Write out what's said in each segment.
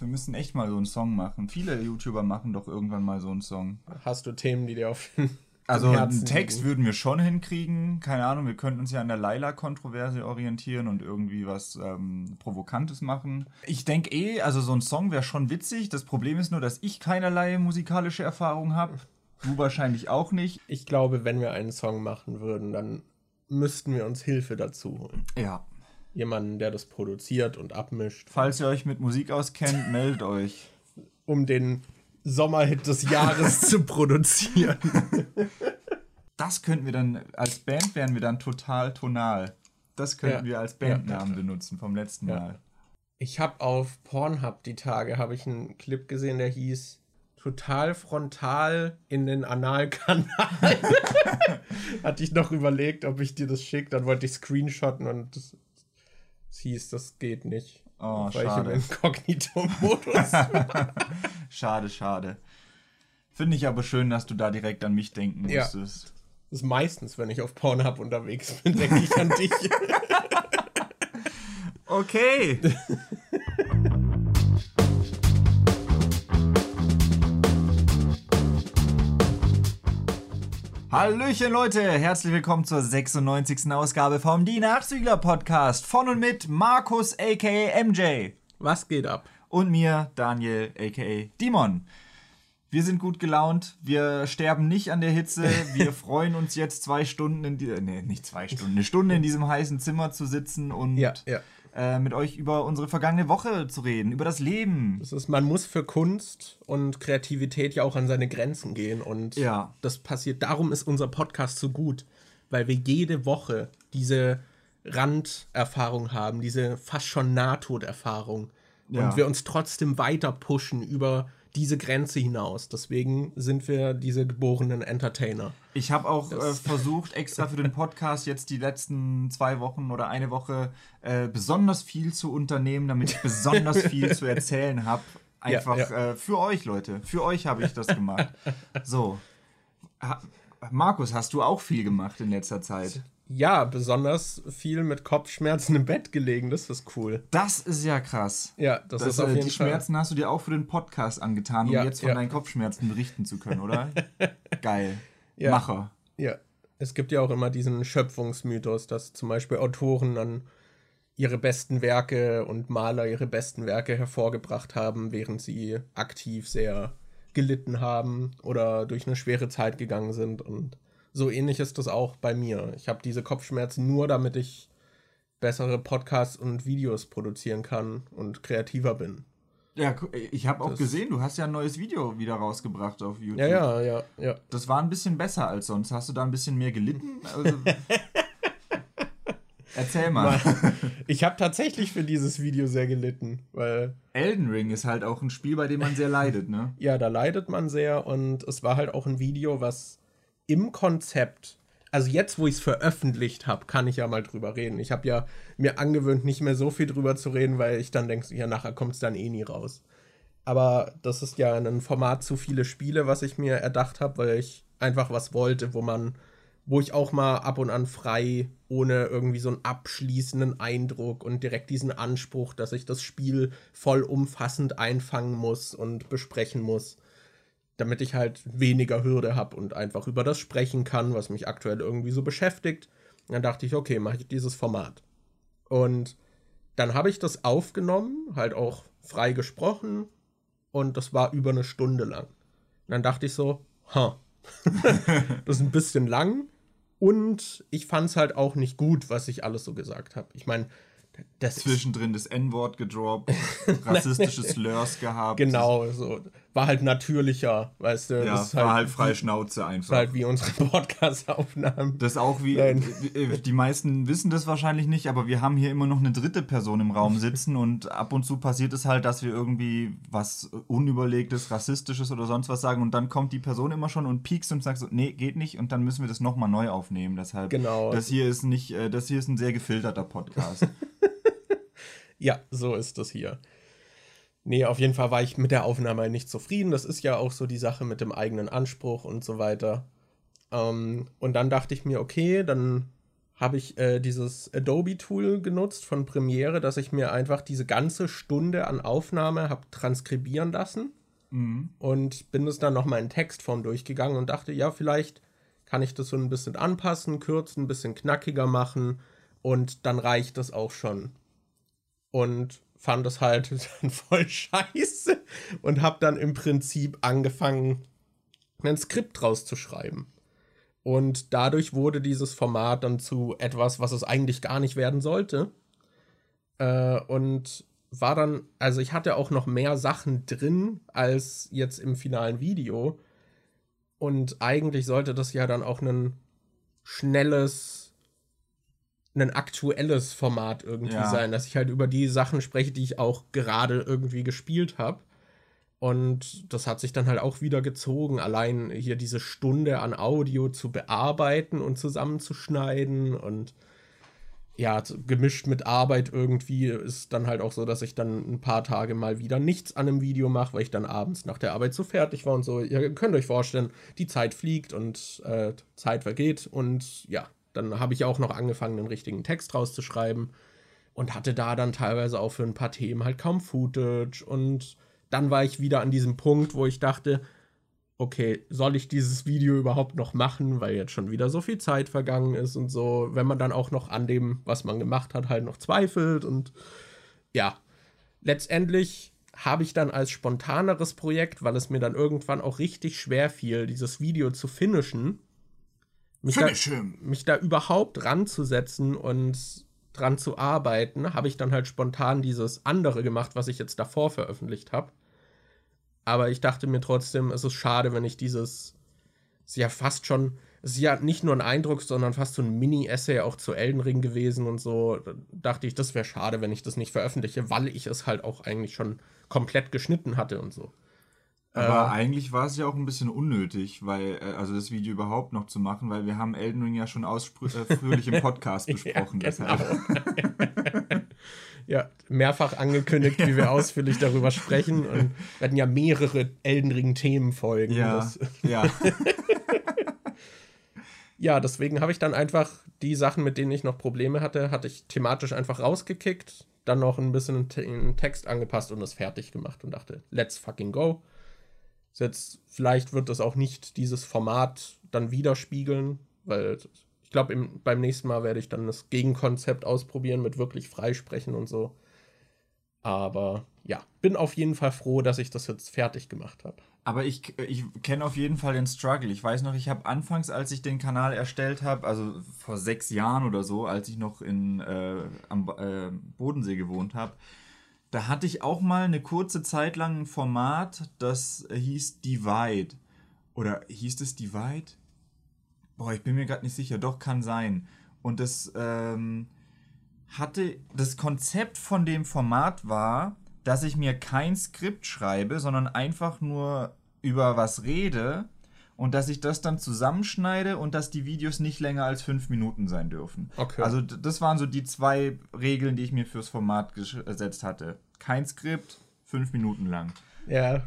Wir müssen echt mal so einen Song machen. Viele YouTuber machen doch irgendwann mal so einen Song. Hast du Themen, die dir auf den Also einen Text liegen? würden wir schon hinkriegen. Keine Ahnung, wir könnten uns ja an der Laila-Kontroverse orientieren und irgendwie was ähm, Provokantes machen. Ich denke eh, also so ein Song wäre schon witzig. Das Problem ist nur, dass ich keinerlei musikalische Erfahrung habe. Du wahrscheinlich auch nicht. Ich glaube, wenn wir einen Song machen würden, dann müssten wir uns Hilfe dazu holen. Ja. Jemanden, der das produziert und abmischt, Falls ihr euch mit Musik auskennt, meldet euch. um den Sommerhit des Jahres zu produzieren. Das könnten wir dann, als Band wären wir dann total tonal. Das könnten Ja. wir als Ja. Bandnamen benutzen vom letzten Ja. Mal. Ich habe auf Pornhub die Tage habe ich einen Clip gesehen, der hieß total frontal in den Analkanal. Hatte ich noch überlegt, ob ich dir das schicke, dann wollte ich screenshotten und es hieß, das geht nicht. Oh, weil schade. ich im Inkognito-Modus Schade, schade. Finde ich aber schön, dass du da direkt an mich denken Ja. musstest. Das ist meistens, wenn ich auf Pornhub unterwegs bin, denke ich an dich. Okay. Hallöchen Leute, herzlich willkommen zur 96. Ausgabe vom Die Nachzügler Podcast von und mit Markus aka MJ Was geht ab? und mir Daniel aka Dimon. Wir sind gut gelaunt, wir sterben nicht an der Hitze, wir freuen uns jetzt zwei Stunden in die, nee, nicht zwei Stunden, eine Stunde in diesem heißen Zimmer zu sitzen und Ja, ja. Äh, mit euch über unsere vergangene Woche zu reden, über das Leben. Das ist, man muss für Kunst und Kreativität ja auch an seine Grenzen gehen und Ja. das passiert. Darum ist unser Podcast so gut, weil wir jede Woche diese Randerfahrung haben, diese fast schon Nahtoderfahrung Ja. und wir uns trotzdem weiter pushen über diese Grenze hinaus. Deswegen sind wir diese geborenen Entertainer. Ich habe auch äh, versucht, extra für den Podcast jetzt die letzten zwei Wochen oder eine Woche äh, besonders viel zu unternehmen, damit ich besonders viel zu erzählen habe. Einfach Ja, Äh, für euch, Leute. Für euch habe ich das gemacht. So. Ha Markus, hast du auch viel gemacht in letzter Zeit? Ja, besonders viel mit Kopfschmerzen im Bett gelegen, das ist cool. Das ist ja krass. Ja, das, Das, ist auf äh, jeden die Fall. Schmerzen hast du dir auch für den Podcast angetan, um Ja, jetzt von ja. deinen Kopfschmerzen berichten zu können, oder? Geil. Ja. Macher. Ja, es gibt ja auch immer diesen Schöpfungsmythos, dass zum Beispiel Autoren dann ihre besten Werke und Maler ihre besten Werke hervorgebracht haben, während sie aktiv sehr gelitten haben oder durch eine schwere Zeit gegangen sind. Und so ähnlich ist das auch bei mir. Ich habe diese Kopfschmerzen nur, damit ich bessere Podcasts und Videos produzieren kann und kreativer bin. Ja, gu- ich habe auch gesehen, du hast ja ein neues Video wieder rausgebracht auf YouTube. Ja, ja, ja, ja. Das war ein bisschen besser als sonst. Hast du da ein bisschen mehr gelitten? Also, erzähl mal. Ich habe tatsächlich für dieses Video sehr gelitten, weil Elden Ring ist halt auch ein Spiel, bei dem man sehr leidet, ne? ja, da leidet man sehr und es war halt auch ein Video, was im Konzept, also jetzt, wo ich es veröffentlicht habe, kann ich ja mal drüber reden. Ich habe ja mir angewöhnt, nicht mehr so viel drüber zu reden, weil ich dann denke, ja, nachher kommt es dann eh nie raus. Aber das ist ja ein Format zu viele Spiele, was ich mir erdacht habe, weil ich einfach was wollte, wo man, wo ich auch mal ab und an frei, ohne irgendwie so einen abschließenden Eindruck und direkt diesen Anspruch, dass ich das Spiel vollumfassend einfangen muss und besprechen muss, damit ich halt weniger Hürde habe und einfach über das sprechen kann, was mich aktuell irgendwie so beschäftigt. Dann dachte ich, okay, mache ich dieses Format. Und dann habe ich das aufgenommen, halt auch frei gesprochen und das war über eine Stunde lang. Und dann dachte ich so, ha, das ist ein bisschen lang und ich fand es halt auch nicht gut, was ich alles so gesagt habe. Ich meine, das Zwischendrin das N-Wort gedroppt, rassistische Slurs gehabt. genau so, war halt natürlicher, weißt du, Ja, war halt freie Schnauze einfach. ist halt wie unsere Podcast-Aufnahmen. Das ist auch wie, Nein. äh, die meisten wissen das wahrscheinlich nicht, aber wir haben hier immer noch eine dritte Person im Raum sitzen und ab und zu passiert es halt, dass wir irgendwie was Unüberlegtes, Rassistisches oder sonst was sagen und dann kommt die Person immer schon und piekst und sagt so, nee, geht nicht und dann müssen wir das nochmal neu aufnehmen. Deshalb, Genau. das hier ist nicht, äh, das hier ist ein sehr gefilterter Podcast. Ja, so ist das hier. Nee, auf jeden Fall war ich mit der Aufnahme nicht zufrieden. Das ist ja auch so die Sache mit dem eigenen Anspruch und so weiter. Ähm, und dann dachte ich mir, okay, dann habe ich äh, dieses Adobe-Tool genutzt von Premiere, dass ich mir einfach diese ganze Stunde an Aufnahme habe transkribieren lassen mhm. und bin es dann nochmal in Textform durchgegangen und dachte, ja, vielleicht kann ich das so ein bisschen anpassen, kürzen, ein bisschen knackiger machen und dann reicht das auch schon. Und fand es halt dann voll scheiße und habe dann im Prinzip angefangen, ein Skript draus zu schreiben. Und dadurch wurde dieses Format dann zu etwas, was es eigentlich gar nicht werden sollte. Äh, und war dann, also ich hatte auch noch mehr Sachen drin als jetzt im finalen Video. Und eigentlich sollte das ja dann auch ein schnelles, ein aktuelles Format irgendwie ja. sein, dass ich halt über die Sachen spreche, die ich auch gerade irgendwie gespielt habe. Und das hat sich dann halt auch wieder gezogen, allein hier diese Stunde an Audio zu bearbeiten und zusammenzuschneiden und ja, gemischt mit Arbeit irgendwie ist dann halt auch so, dass ich dann ein paar Tage mal wieder nichts an einem Video mache, weil ich dann abends nach der Arbeit so fertig war und so. Ihr könnt euch vorstellen, die Zeit fliegt und äh, Zeit vergeht und ja, dann habe ich auch noch angefangen, einen richtigen Text rauszuschreiben und hatte da dann teilweise auch für ein paar Themen halt kaum Footage. Und dann war ich wieder an diesem Punkt, wo ich dachte, okay, soll ich dieses Video überhaupt noch machen, weil jetzt schon wieder so viel Zeit vergangen ist und so, wenn man dann auch noch an dem, was man gemacht hat, halt noch zweifelt und ja, letztendlich habe ich dann als spontaneres Projekt, weil es mir dann irgendwann auch richtig schwer fiel, dieses Video zu finishen, mich, da, mich da überhaupt ranzusetzen und dran zu arbeiten, habe ich dann halt spontan dieses andere gemacht, was ich jetzt davor veröffentlicht habe. Aber ich dachte mir trotzdem, es ist schade, wenn ich dieses, es ist ja fast schon, es ist ja nicht nur ein Eindruck, sondern fast so ein Mini-Essay auch zu Elden Ring gewesen und so. Da dachte ich, das wäre schade, wenn ich das nicht veröffentliche, weil ich es halt auch eigentlich schon komplett geschnitten hatte und so. Aber äh, eigentlich war es ja auch ein bisschen unnötig, weil, äh, also das Video überhaupt noch zu machen, weil wir haben Elden Ring ja schon ausführlich im Podcast besprochen. ja, genau. ja, mehrfach angekündigt, wie wir ausführlich darüber sprechen. Und wir hatten ja mehrere Elden Ring-Themenfolgen. Ja, ja. ja, deswegen habe ich dann einfach die Sachen, mit denen ich noch Probleme hatte, hatte ich thematisch einfach rausgekickt, dann noch ein bisschen den Text angepasst und es fertig gemacht und dachte, let's fucking go. Jetzt, vielleicht wird das auch nicht dieses Format dann widerspiegeln, weil glaube, beim nächsten Mal werde ich dann das Gegenkonzept ausprobieren mit wirklich Freisprechen und so. Aber ja, bin auf jeden Fall froh, dass ich das jetzt fertig gemacht habe. Aber ich, ich kenne auf jeden Fall den Struggle. Ich weiß noch, ich habe anfangs, als ich den Kanal erstellt habe, also vor sechs Jahren oder so, als ich noch in, äh, am äh, Bodensee gewohnt habe, da hatte ich auch mal eine kurze Zeit lang ein Format, das hieß Divide. Oder hieß es Divide? Boah, ich bin mir gerade nicht sicher. Doch, kann sein. Und das ähm, hatte, das Konzept von dem Format war, dass ich mir kein Skript schreibe, sondern einfach nur über was rede und dass ich das dann zusammenschneide und dass die Videos nicht länger als fünf Minuten sein dürfen. Okay. Also das waren so die zwei Regeln, die ich mir fürs Format gesetzt hatte. Kein Skript, fünf Minuten lang. Ja.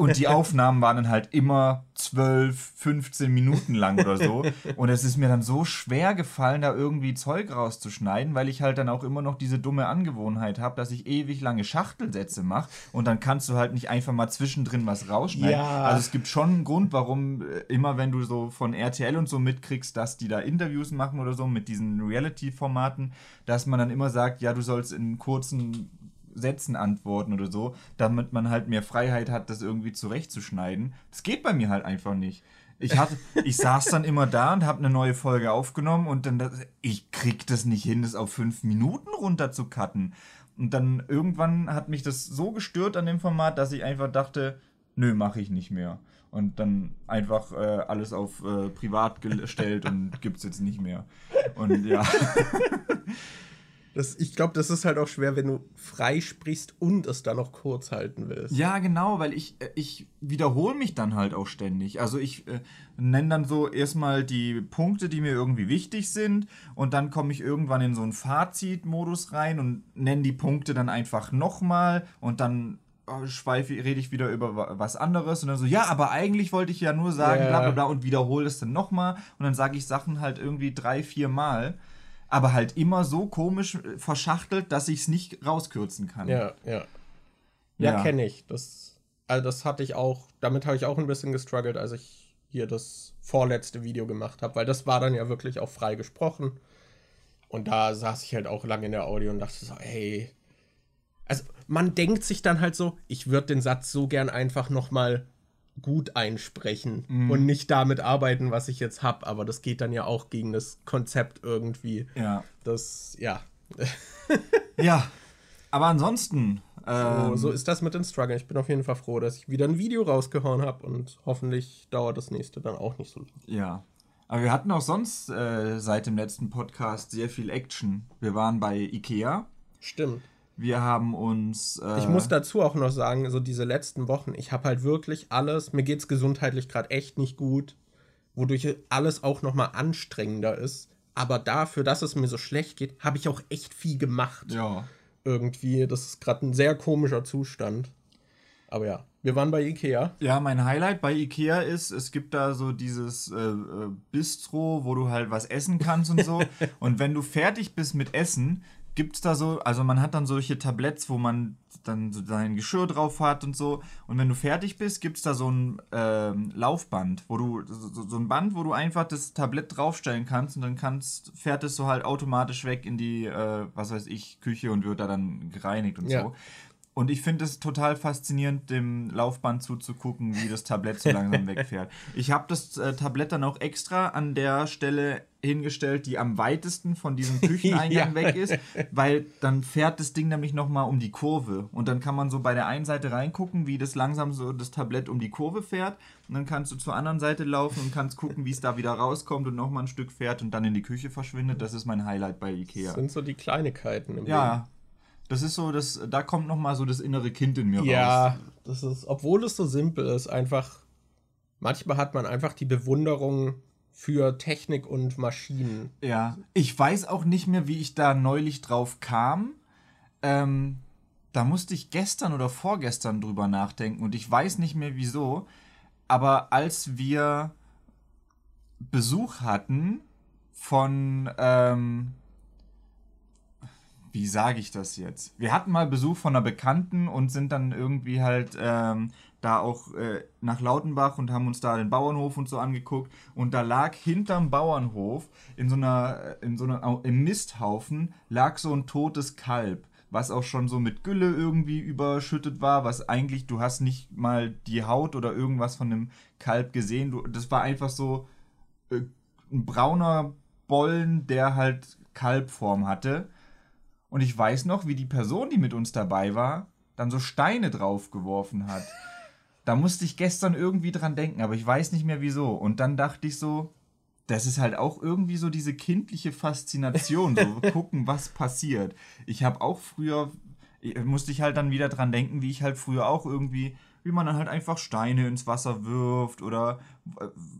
Und die Aufnahmen waren dann halt immer 12, 15 Minuten lang oder so. Und es ist mir dann so schwer gefallen, da irgendwie Zeug rauszuschneiden, weil ich halt dann auch immer noch diese dumme Angewohnheit habe, dass ich ewig lange Schachtelsätze mache. Und dann kannst du halt nicht einfach mal zwischendrin was rausschneiden. Ja. Also es gibt schon einen Grund, warum äh, immer, wenn du so von RTL und so mitkriegst, dass die da Interviews machen oder so mit diesen Reality-Formaten, dass man dann immer sagt, ja, du sollst in kurzen Sätzen antworten oder so, damit man halt mehr Freiheit hat, das irgendwie zurechtzuschneiden. Das geht bei mir halt einfach nicht. Ich, hatte, ich saß dann immer da und habe eine neue Folge aufgenommen und dann, das, ich krieg das nicht hin, das auf fünf Minuten runter zu cutten. Und dann irgendwann hat mich das so gestört an dem Format, dass ich einfach dachte, nö, mache ich nicht mehr. Und dann einfach äh, alles auf äh, privat gestellt und gibt's jetzt nicht mehr. Und ja. Das, ich glaube, das ist halt auch schwer, wenn du frei sprichst und es dann noch kurz halten willst. Ja, genau, weil ich, äh, ich wiederhole mich dann halt auch ständig. Also ich äh, nenne dann so erstmal die Punkte, die mir irgendwie wichtig sind und dann komme ich irgendwann in so einen Fazit-Modus rein und nenne die Punkte dann einfach nochmal und dann oh, schweife, rede ich wieder über was anderes und dann so, ja, aber eigentlich wollte ich ja nur sagen, Ja. bla bla bla und wiederhole es dann nochmal und dann sage ich Sachen halt irgendwie drei, vier Mal, aber halt immer so komisch äh, verschachtelt, dass ich es nicht rauskürzen kann. Ja, ja. Ja, Ja. kenne ich. Das, also das hatte ich auch, damit habe ich auch ein bisschen gestruggelt, als ich hier das vorletzte Video gemacht habe, weil das war dann ja wirklich auch frei gesprochen. Und da saß ich halt auch lange in der Audio und dachte so, hey. Also man denkt sich dann halt so, ich würde den Satz so gern einfach nochmal gut einsprechen und nicht damit arbeiten, was ich jetzt habe. Aber das geht dann ja auch gegen das Konzept irgendwie. Ja. Das, ja. Ja. Aber ansonsten. So, Ähm, so ist das mit den Struggle. Ich bin auf jeden Fall froh, dass ich wieder ein Video rausgehauen habe und hoffentlich dauert das nächste dann auch nicht so lange. Ja. Aber wir hatten auch sonst äh, seit dem letzten Podcast sehr viel Action. Wir waren bei Ikea. Stimmt. Wir haben uns. Äh, Ich muss dazu auch noch sagen, so diese letzten Wochen, ich habe halt wirklich alles, mir geht es gesundheitlich gerade echt nicht gut, wodurch alles auch nochmal anstrengender ist. Aber dafür, dass es mir so schlecht geht, habe ich auch echt viel gemacht. Ja. Irgendwie, das ist gerade ein sehr komischer Zustand. Aber ja, wir waren bei Ikea. Ja, mein Highlight bei Ikea ist, es gibt da so dieses äh, äh, Bistro, wo du halt was essen kannst und so. und wenn du fertig bist mit Essen, gibt's da so, also man hat dann solche Tabletts, wo man dann so sein Geschirr drauf hat und so. Und wenn du fertig bist, gibt's da so ein ähm, Laufband, wo du, so, so ein Band, wo du einfach das Tablett draufstellen kannst und dann kannst, fährt es so halt automatisch weg in die, äh, was weiß ich, Küche und wird da dann gereinigt und Ja. so. Und ich finde es total faszinierend, dem Laufband zuzugucken, wie das Tablett so langsam wegfährt. Ich habe das äh, Tablett dann auch extra an der Stelle hingestellt, die am weitesten von diesem Kücheneingang Ja. weg ist, weil dann fährt das Ding nämlich nochmal um die Kurve. Und dann kann man so bei der einen Seite reingucken, wie das langsam so das Tablett um die Kurve fährt. Und dann kannst du zur anderen Seite laufen und kannst gucken, wie es da wieder rauskommt und nochmal ein Stück fährt und dann in die Küche verschwindet. Das ist mein Highlight bei Ikea. Das sind so die Kleinigkeiten im Leben. Ja, das ist so, das, da kommt noch mal so das innere Kind in mir raus. Ja, das ist, obwohl es so simpel ist, einfach, manchmal hat man einfach die Bewunderung für Technik und Maschinen. Ja. Ich weiß auch nicht mehr, wie ich da neulich drauf kam. Ähm, da musste ich gestern oder vorgestern drüber nachdenken und ich weiß nicht mehr wieso. Aber als wir Besuch hatten von, ähm, wie sage ich das jetzt? Wir hatten mal Besuch von einer Bekannten und sind dann irgendwie halt ähm, da auch äh, nach Lautenbach und haben uns da den Bauernhof und so angeguckt. Und da lag hinterm Bauernhof in so einer, in so einer, im Misthaufen lag so ein totes Kalb, was auch schon so mit Gülle irgendwie überschüttet war, was eigentlich, du hast nicht mal die Haut oder irgendwas von dem Kalb gesehen. Du, das war einfach so äh, ein brauner Bollen, der halt Kalbform hatte. Und ich weiß noch, wie die Person, die mit uns dabei war, dann so Steine draufgeworfen hat. Da musste ich gestern irgendwie dran denken, aber ich weiß nicht mehr wieso. Und dann dachte ich so, das ist halt auch irgendwie so diese kindliche Faszination, so gucken, was passiert. Ich habe auch früher, musste ich halt dann wieder dran denken, wie ich halt früher auch irgendwie, wie man dann halt einfach Steine ins Wasser wirft oder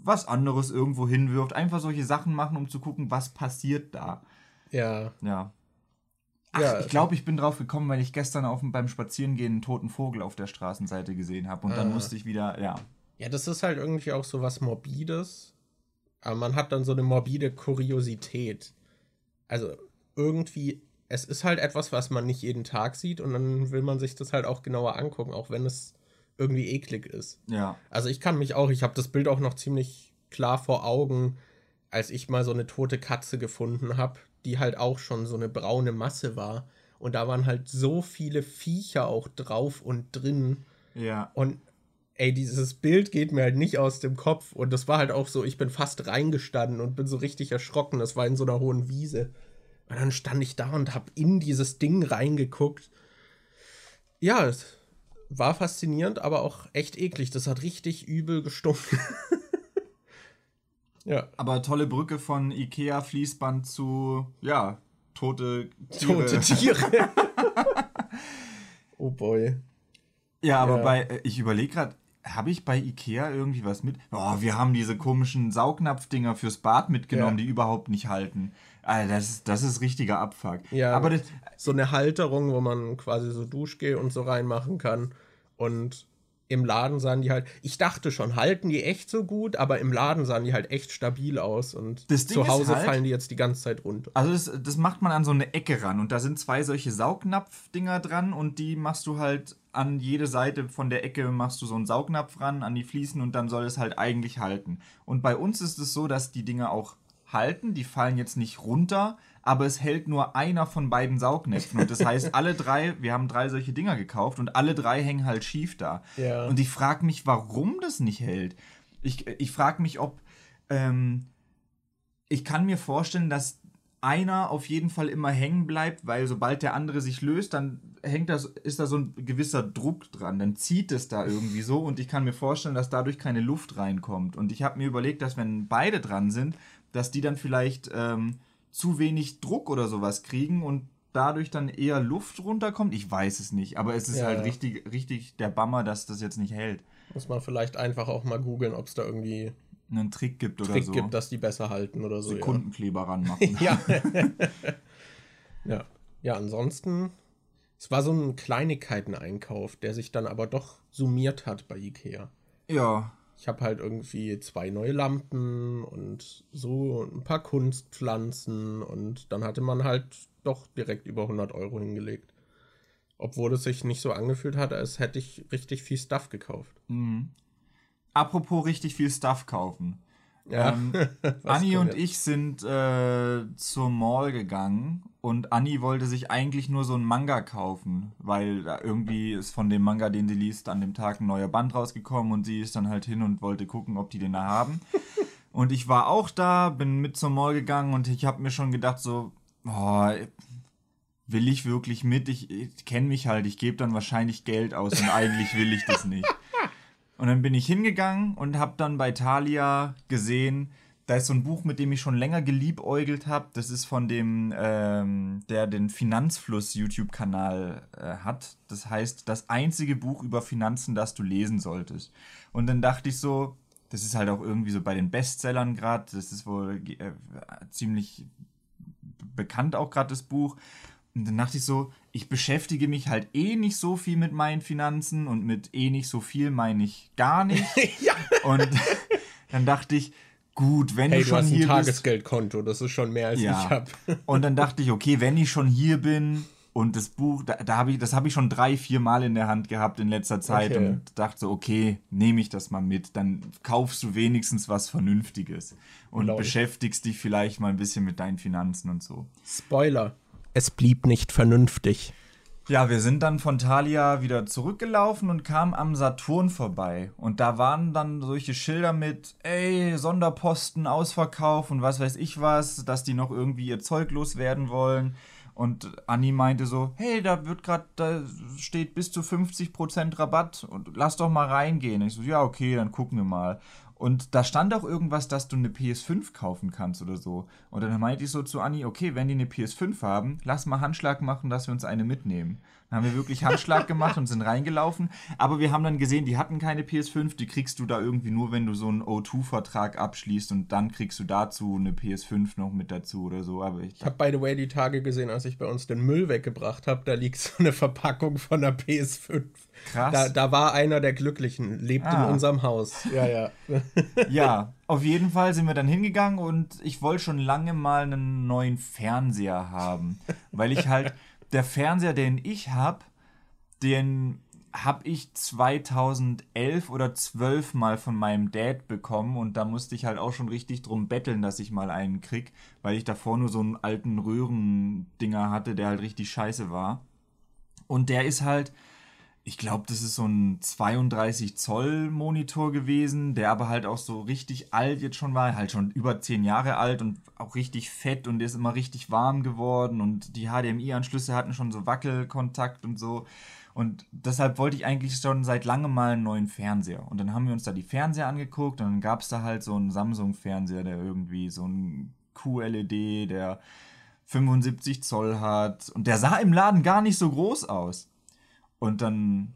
was anderes irgendwo hinwirft. Einfach solche Sachen machen, um zu gucken, was passiert da. Ja, Ja. Ach, Ja. ich glaube, ich bin drauf gekommen, weil ich gestern auf, beim Spazierengehen einen toten Vogel auf der Straßenseite gesehen habe. Und dann Ah. musste ich wieder, ja. ja, das ist halt irgendwie auch so was Morbides. Aber man hat dann so eine morbide Kuriosität. Also irgendwie, es ist halt etwas, was man nicht jeden Tag sieht und dann will man sich das halt auch genauer angucken, auch wenn es irgendwie eklig ist. Ja. Also ich kann mich auch, ich habe das Bild auch noch ziemlich klar vor Augen, als ich mal so eine tote Katze gefunden habe, die halt auch schon so eine braune Masse war. Und da waren halt so viele Viecher auch drauf und drin. Ja. Und ey, dieses Bild geht mir halt nicht aus dem Kopf. Und das war halt auch so, ich bin fast reingestanden und bin so richtig erschrocken. Das war in so einer hohen Wiese. Und dann stand ich da und hab in dieses Ding reingeguckt. Ja, es war faszinierend, aber auch echt eklig. Das hat richtig übel gestunken. ja, Aber tolle Brücke von Ikea-Fließband zu, ja, tote Tiere. tote Tiere. oh boy. Ja, aber Ja. bei, äh, ich überlege gerade, habe ich bei Ikea irgendwie was mit? Oh, wir haben diese komischen Saugnapfdinger fürs Bad mitgenommen, Ja. die überhaupt nicht halten. Alter, das ist, das ist richtiger Abfuck. Ja. Aber das, So eine Halterung, wo man quasi so Duschgel und so reinmachen kann. Und im Laden sahen die halt, ich dachte schon, halten die echt so gut, aber im Laden sahen die halt echt stabil aus und zu Hause halt, fallen die jetzt die ganze Zeit runter. Also das, das macht man an so eine Ecke ran und da sind zwei solche Saugnapfdinger dran und die machst du halt an jede Seite von der Ecke machst du so einen Saugnapf ran an die Fliesen und dann soll es halt eigentlich halten. Und bei uns ist es so, dass die Dinger auch halten, die fallen jetzt nicht runter, aber es hält nur einer von beiden Saugnäpfen. Und das heißt, alle drei, wir haben drei solche Dinger gekauft und alle drei hängen halt schief da. Ja. Und ich frage mich, warum das nicht hält. Ich, ich frage mich, ob. Ähm, ich kann mir vorstellen, dass einer auf jeden Fall immer hängen bleibt, weil sobald der andere sich löst, dann hängt das, ist da so ein gewisser Druck dran. Dann zieht es da irgendwie so und ich kann mir vorstellen, dass dadurch keine Luft reinkommt. Und ich habe mir überlegt, dass wenn beide dran sind, dass die dann vielleicht ähm, zu wenig Druck oder sowas kriegen und dadurch dann eher Luft runterkommt. Ich weiß es nicht, aber es ist ja, halt ja. richtig, richtig der Bammer, dass das jetzt nicht hält. Muss man vielleicht einfach auch mal googeln, ob es da irgendwie einen Trick gibt oder Trick so. gibt, dass die besser halten oder so. Sekundenkleber ja. ranmachen. ja. ja. Ja, ansonsten, es war so ein Kleinigkeiten-Einkauf, der sich dann aber doch summiert hat bei Ikea. Ja, ich habe halt irgendwie zwei neue Lampen und so ein paar Kunstpflanzen und dann hatte man halt doch direkt über 100 Euro hingelegt. Obwohl es sich nicht so angefühlt hat, als hätte ich richtig viel Stuff gekauft. Mhm. Apropos richtig viel Stuff kaufen. Ja. Ähm, Anni und ich sind äh, zur Mall gegangen und Anni wollte sich eigentlich nur so einen Manga kaufen, weil da irgendwie ist von dem Manga, den sie liest, an dem Tag ein neuer Band rausgekommen und sie ist dann halt hin und wollte gucken, ob die den da haben. und ich war auch da, bin mit zur Mall gegangen und ich habe mir schon gedacht so, oh, will ich wirklich mit? Ich, ich kenne mich halt, ich gebe dann wahrscheinlich Geld aus und eigentlich will ich das nicht. Und dann bin ich hingegangen und habe dann bei Thalia gesehen, da ist so ein Buch, mit dem ich schon länger geliebäugelt habe. Das ist von dem, ähm, der den Finanzfluss-YouTube-Kanal äh, hat. Das heißt, das einzige Buch über Finanzen, das du lesen solltest. Und dann dachte ich so, das ist halt auch irgendwie so bei den Bestsellern gerade. Das ist wohl äh, ziemlich bekannt auch gerade das Buch. Und dann dachte ich so, ich beschäftige mich halt eh nicht so viel mit meinen Finanzen und mit eh nicht so viel meine ich gar nicht. ja. Und dann dachte ich, gut, wenn hey, du schon du hast hier ein Tagesgeldkonto, das ist schon mehr als ja. ich habe. und dann dachte ich, okay, wenn ich schon hier bin und das Buch, da, da habe ich, das habe ich schon drei, vier Mal in der Hand gehabt in letzter Zeit okay. und dachte so, okay, nehme ich das mal mit, dann kaufst du wenigstens was Vernünftiges und Laut. beschäftigst dich vielleicht mal ein bisschen mit deinen Finanzen und so. Spoiler es blieb nicht vernünftig. Ja, wir sind dann von Thalia wieder zurückgelaufen und kamen am Saturn vorbei. Und da waren dann solche Schilder mit, ey, Sonderposten, Ausverkauf und was weiß ich was, dass die noch irgendwie ihr Zeug loswerden wollen. Und Anni meinte so, hey, da wird gerade, da steht bis zu 50% Rabatt und lass doch mal reingehen. Ich so, ja, okay, dann gucken wir mal. Und da stand auch irgendwas, dass du eine PS5 kaufen kannst oder so. Und dann meinte ich so zu Anni, okay, wenn die eine PS5 haben, lass mal Handschlag machen, dass wir uns eine mitnehmen. Dann haben wir wirklich Handschlag gemacht und sind reingelaufen. Aber wir haben dann gesehen, die hatten keine PS5, die kriegst du da irgendwie nur, wenn du so einen O2-Vertrag abschließt und dann kriegst du dazu eine PS5 noch mit dazu oder so. Aber ich, ich habe by the way die Tage gesehen, als ich bei uns den Müll weggebracht habe, da liegt so eine Verpackung von der PS5. Krass. Da, da war einer der Glücklichen, lebt ah. in unserem Haus. Ja, ja. ja, auf jeden Fall sind wir dann hingegangen und ich wollte schon lange mal einen neuen Fernseher haben, weil ich halt der Fernseher, den ich habe, den habe ich 2011 oder 12 mal von meinem Dad bekommen und da musste ich halt auch schon richtig drum betteln, dass ich mal einen krieg, weil ich davor nur so einen alten Röhrendinger hatte, der halt richtig scheiße war. Und der ist halt, ich glaube, das ist so ein 32 Zoll Monitor gewesen, der aber halt auch so richtig alt jetzt schon war, halt schon über 10 Jahre alt und auch richtig fett und der ist immer richtig warm geworden und die HDMI-Anschlüsse hatten schon so Wackelkontakt und so. Und deshalb wollte ich eigentlich schon seit langem mal einen neuen Fernseher. Und dann haben wir uns da die Fernseher angeguckt und dann gab es da halt so einen Samsung-Fernseher, der irgendwie so ein QLED, der 75 Zoll hat. Und der sah im Laden gar nicht so groß aus. Und dann,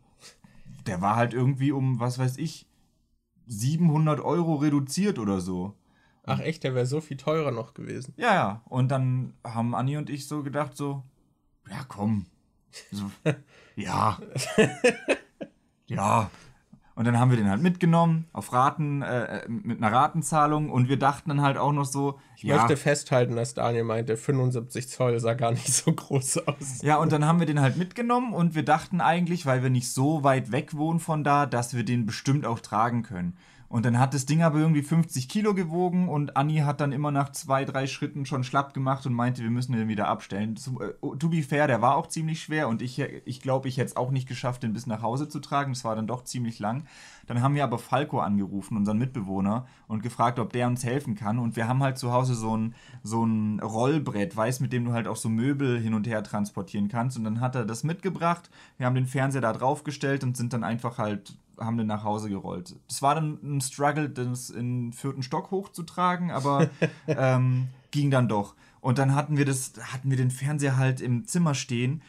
der war halt irgendwie um, was weiß ich, 700 Euro reduziert oder so. Ach echt, der wäre so viel teurer noch gewesen. Ja, ja. Und dann haben Anni und ich so gedacht, so, ja komm. So, ja. ja, und dann haben wir den halt mitgenommen auf Raten, äh, mit einer Ratenzahlung und wir dachten dann halt auch noch so. Ich ja, möchte festhalten, dass Daniel meinte, 75 Zoll sah gar nicht so groß aus. Ja, und dann haben wir den halt mitgenommen und wir dachten eigentlich, weil wir nicht so weit weg wohnen von da, dass wir den bestimmt auch tragen können. Und dann hat das Ding aber irgendwie 50 Kilo gewogen und Anni hat dann immer nach zwei, drei Schritten schon schlapp gemacht und meinte, wir müssen den wieder abstellen. To, uh, to be fair, der war auch ziemlich schwer und ich glaube, ich, glaub, ich hätte es auch nicht geschafft, den bis nach Hause zu tragen. Das war dann doch ziemlich lang. Dann haben wir aber Falco angerufen, unseren Mitbewohner, und gefragt, ob der uns helfen kann. Und wir haben halt zu Hause so ein, so ein Rollbrett, weißt mit dem du halt auch so Möbel hin und her transportieren kannst. Und dann hat er das mitgebracht. Wir haben den Fernseher da draufgestellt und sind dann einfach halt haben den nach Hause gerollt. Das war dann ein Struggle, das in den vierten Stock hochzutragen, aber ähm, ging dann doch. Und dann hatten wir das, hatten wir den Fernseher halt im Zimmer stehen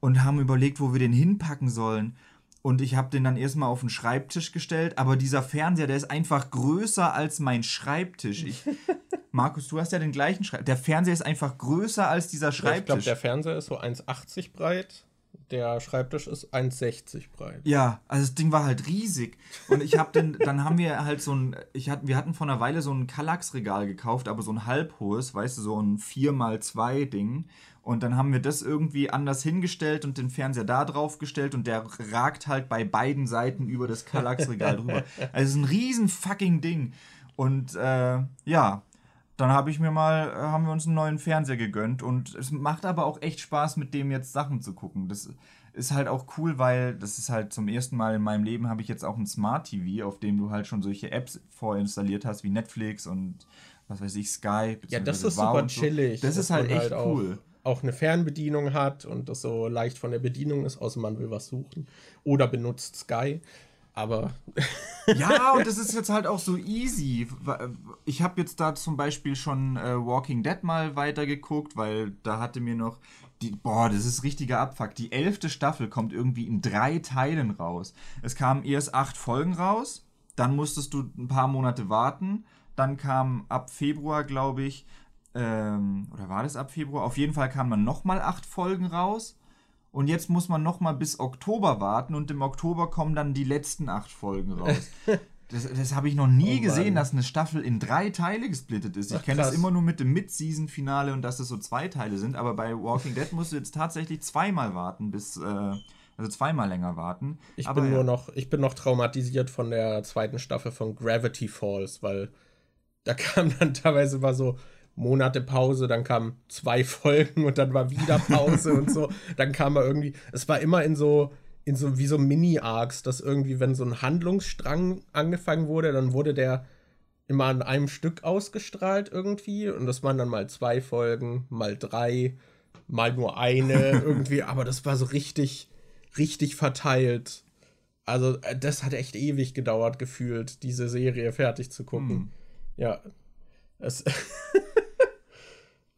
und haben überlegt, wo wir den hinpacken sollen. Und ich habe den dann erstmal auf den Schreibtisch gestellt, aber dieser Fernseher, der ist einfach größer als mein Schreibtisch. Ich, Markus, du hast ja den gleichen Schreibtisch. Der Schreibtisch. Ist so 1,80 breit der Schreibtisch ist 1,60 breit. Ja, also das Ding war halt riesig. Und ich habe den, dann haben wir halt so ein, ich hat, wir hatten vor einer Weile so ein Kallax-Regal gekauft, aber so ein halbhohes, weißt du, so ein 4x2 Ding. Und dann haben wir das irgendwie anders hingestellt und den Fernseher da drauf gestellt und der ragt halt bei beiden Seiten über das Kallax-Regal drüber. Also es ist ein riesen fucking Ding. Und äh, ja, dann habe ich mir mal, äh, haben wir uns einen neuen Fernseher gegönnt und es macht aber auch echt Spaß, mit dem jetzt Sachen zu gucken. Das ist halt auch cool, weil das ist halt zum ersten Mal in meinem Leben habe ich jetzt auch ein Smart TV, auf dem du halt schon solche Apps vorinstalliert hast, wie Netflix und was weiß ich, Sky. Ja, das ist super so. chillig. Das ist halt echt halt cool. Auch, auch eine Fernbedienung hat und das so leicht von der Bedienung ist, außer man will was suchen. Oder benutzt Sky. Aber. ja, und das ist jetzt halt auch so easy. Ich habe jetzt da zum Beispiel schon äh, Walking Dead mal weitergeguckt, weil da hatte mir noch. Die, boah, das ist richtiger Abfuck. Die elfte Staffel kommt irgendwie in drei Teilen raus. Es kamen erst acht Folgen raus, dann musstest du ein paar Monate warten. Dann kam ab Februar, glaube ich, ähm, oder war das ab Februar? Auf jeden Fall kamen dann nochmal acht Folgen raus. Und jetzt muss man noch mal bis Oktober warten und im Oktober kommen dann die letzten acht Folgen raus. Das, das habe ich noch nie oh gesehen, dass eine Staffel in drei Teile gesplittet ist. Ich kenne das immer nur mit dem Mid-Season-Finale und dass es so zwei Teile sind, aber bei Walking Dead musst du jetzt tatsächlich zweimal warten, bis. Äh, also zweimal länger warten. Ich aber bin ja. nur noch, ich bin noch traumatisiert von der zweiten Staffel von Gravity Falls, weil da kam dann teilweise mal so Monate Pause, dann kamen zwei Folgen und dann war wieder Pause und so. Dann kam er irgendwie, es war immer in so, in so wie so Mini-Arcs, dass irgendwie, wenn so ein Handlungsstrang angefangen wurde, dann wurde der immer an einem Stück ausgestrahlt irgendwie und das waren dann mal zwei Folgen, mal drei, mal nur eine irgendwie, aber das war so richtig, richtig verteilt. Also äh, das hat echt ewig gedauert gefühlt, diese Serie fertig zu gucken. Hm. Ja, es